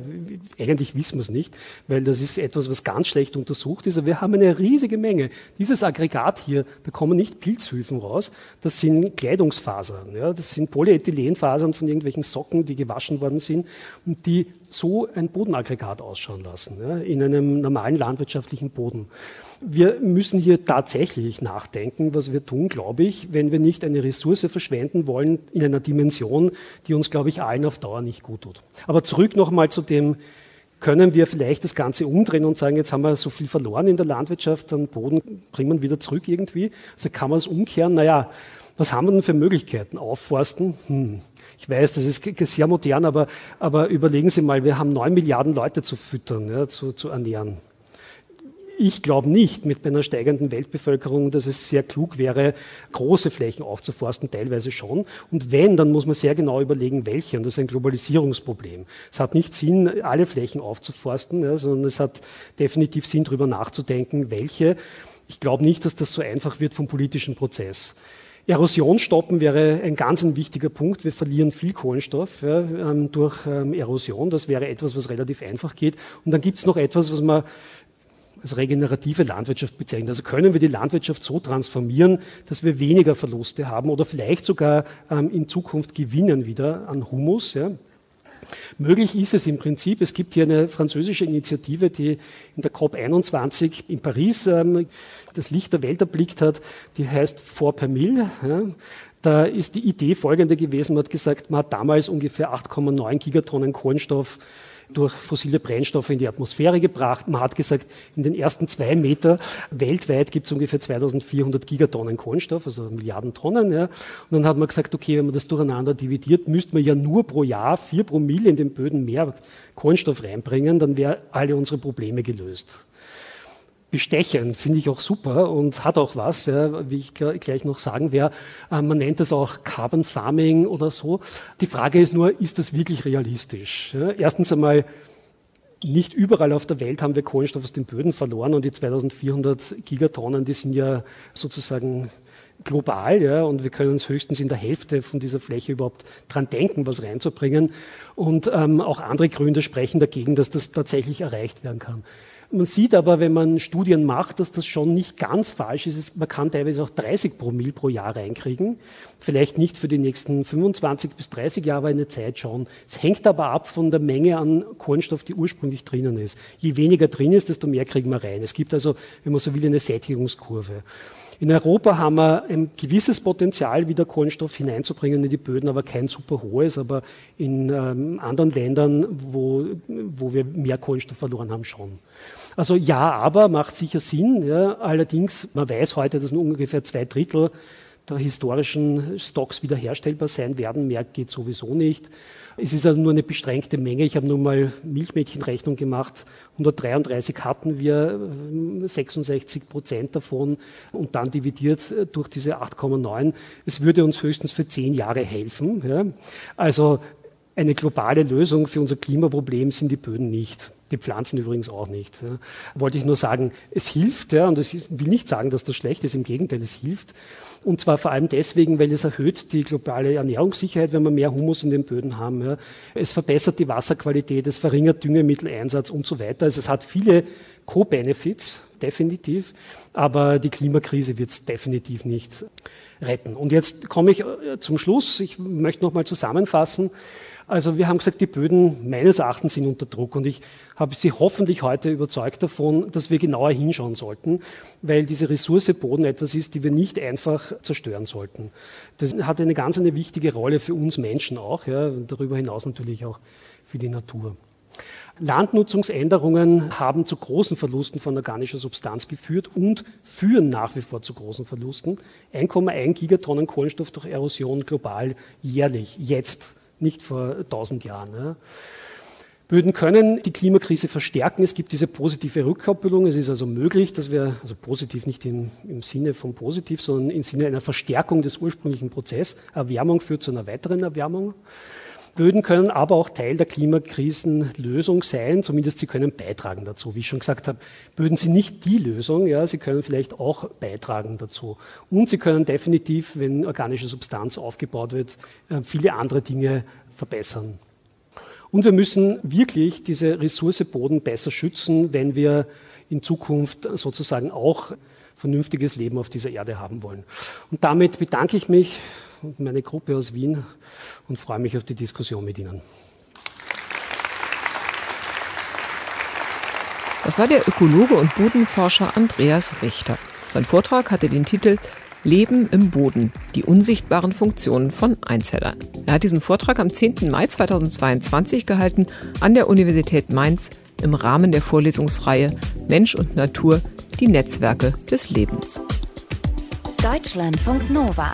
Eigentlich wissen wir es nicht, weil das ist etwas, was ganz schlecht untersucht ist. Aber wir haben eine riesige Menge. Dieses Aggregat hier, da kommen nicht Pilzhüfen raus, das sind Kleidungsfasern. Ja. Das sind Polyethylenfasern von irgendwelchen Socken, die gewaschen worden sind und die so ein Bodenaggregat ausschauen lassen, ja, in einem normalen landwirtschaftlichen Boden. Wir müssen hier tatsächlich nachdenken, was wir tun, glaube ich, wenn wir nicht eine Ressource verschwenden wollen in einer Dimension, die uns, glaube ich, allen auf Dauer nicht gut tut. Aber zurück nochmal zu dem, können wir vielleicht das Ganze umdrehen und sagen, jetzt haben wir so viel verloren in der Landwirtschaft, dann Boden bringen wir wieder zurück irgendwie. Also kann man es umkehren? Naja, was haben wir denn für Möglichkeiten? Aufforsten? Hm. Ich weiß, das ist sehr modern, aber, aber überlegen Sie mal, wir haben neun Milliarden Leute zu füttern, ja, zu, zu ernähren. ich glaube nicht mit einer steigenden Weltbevölkerung, dass es sehr klug wäre, große Flächen aufzuforsten, teilweise schon. Und wenn, dann muss man sehr genau überlegen, welche. Und das ist ein Globalisierungsproblem. Es hat nicht Sinn, alle Flächen aufzuforsten, ja, sondern es hat definitiv Sinn, darüber nachzudenken, welche. Ich glaube nicht, dass das so einfach wird vom politischen Prozess. Erosion stoppen wäre ein ganz ein wichtiger Punkt. Wir verlieren viel Kohlenstoff ja, ähm, durch ähm, Erosion. Das wäre etwas, was relativ einfach geht. Und dann gibt es noch etwas, was man als regenerative Landwirtschaft bezeichnet. Also können wir die Landwirtschaft so transformieren, dass wir weniger Verluste haben oder vielleicht sogar ähm, in Zukunft gewinnen wieder an Humus. Ja. Möglich ist es im Prinzip. Es gibt hier eine französische Initiative, die in der COP21 in Paris ähm, das Licht der Welt erblickt hat. Die heißt 4 per Mille. Ja. Da ist die Idee folgende gewesen. Man hat gesagt, man hat damals ungefähr 8,9 Gigatonnen Kohlenstoff durch fossile Brennstoffe in die Atmosphäre gebracht. Man hat gesagt, in den ersten zwei Meter weltweit gibt es ungefähr 2400 Gigatonnen Kohlenstoff, also Milliarden Tonnen. Ja. Und dann hat man gesagt, okay, wenn man das durcheinander dividiert, müsste man ja nur pro Jahr vier Promille in den Böden mehr Kohlenstoff reinbringen, dann wäre alle unsere Probleme gelöst bestechen, finde ich auch super und hat auch was, ja, wie ich gleich noch sagen werde. Äh, man nennt das auch Carbon Farming oder so. Die Frage ist nur, ist das wirklich realistisch? Ja, erstens einmal, nicht überall auf der Welt haben wir Kohlenstoff aus den Böden verloren und die 2400 Gigatonnen, die sind ja sozusagen global, ja, und wir können uns höchstens in der Hälfte von dieser Fläche überhaupt dran denken, was reinzubringen. Und ähm, auch andere Gründe sprechen dagegen, dass das tatsächlich erreicht werden kann. Man sieht aber, wenn man Studien macht, dass das schon nicht ganz falsch ist. Man kann teilweise auch 30 Promille pro Jahr reinkriegen. Vielleicht nicht für die nächsten 25 bis 30 Jahre, aber eine Zeit schon. Es hängt aber ab von der Menge an Kohlenstoff, die ursprünglich drinnen ist. Je weniger drin ist, desto mehr kriegen wir rein. Es gibt also, wenn man so will, eine Sättigungskurve. In Europa haben wir ein gewisses Potenzial, wieder Kohlenstoff hineinzubringen in die Böden, aber kein super hohes. Aber in ähm, anderen Ländern, wo, wo wir mehr Kohlenstoff verloren haben, schon. Also ja, aber macht sicher Sinn. Ja. Allerdings, man weiß heute, dass nur ungefähr zwei Drittel der historischen Stocks wiederherstellbar sein werden. Mehr geht sowieso nicht. Es ist also nur eine beschränkte Menge. Ich habe nur mal Milchmädchenrechnung gemacht. 133 hatten wir, 66 Prozent davon und dann dividiert durch diese 8,9. Es würde uns höchstens für zehn Jahre helfen. Ja. Also eine globale Lösung für unser Klimaproblem sind die Böden nicht. Die Pflanzen übrigens auch nicht. Ja. Wollte ich nur sagen, es hilft, ja, und ich will nicht sagen, dass das schlecht ist, im Gegenteil, es hilft. Und zwar vor allem deswegen, weil es erhöht die globale Ernährungssicherheit, wenn wir mehr Humus in den Böden haben. Ja. Es verbessert die Wasserqualität, es verringert Düngemitteleinsatz und so weiter. Also es hat viele Co-Benefits, definitiv, aber die Klimakrise wird es definitiv nicht retten. Und jetzt komme ich äh, zum Schluss. Ich möchte nochmal zusammenfassen. Also wir haben gesagt, die Böden meines Erachtens sind unter Druck und ich habe Sie hoffentlich heute überzeugt davon, dass wir genauer hinschauen sollten, weil diese Ressource Boden etwas ist, die wir nicht einfach zerstören sollten. Das hat eine ganz eine wichtige Rolle für uns Menschen auch, ja, darüber hinaus natürlich auch für die Natur. Landnutzungsänderungen haben zu großen Verlusten von organischer Substanz geführt und führen nach wie vor zu großen Verlusten. 1,1 Gigatonnen Kohlenstoff durch Erosion global jährlich, jetzt nicht vor 1000 Jahren. Ja. Böden können die Klimakrise verstärken. Es gibt diese positive Rückkoppelung. Es ist also möglich, dass wir, also positiv nicht im, im Sinne von positiv, sondern im Sinne einer Verstärkung des ursprünglichen Prozesses. Erwärmung führt zu einer weiteren Erwärmung. Böden können aber auch Teil der Klimakrisenlösung sein, zumindest sie können beitragen dazu. Wie ich schon gesagt habe, Böden sind nicht die Lösung, ja, sie können vielleicht auch beitragen dazu. Und sie können definitiv, wenn organische Substanz aufgebaut wird, äh, viele andere Dinge verbessern. Und wir müssen wirklich diese Ressource Boden besser schützen, wenn wir in Zukunft sozusagen auch vernünftiges Leben auf dieser Erde haben wollen. Und damit bedanke ich mich und meine Gruppe aus Wien und freue mich auf die Diskussion mit Ihnen. Das war der Ökologe und Bodenforscher Andreas Richter. Sein Vortrag hatte den Titel Leben im Boden, die unsichtbaren Funktionen von Einzellern. Er hat diesen Vortrag am 10. Mai 2022 gehalten an der Universität Mainz im Rahmen der Vorlesungsreihe Mensch und Natur, die Netzwerke des Lebens. Deutschlandfunk Nova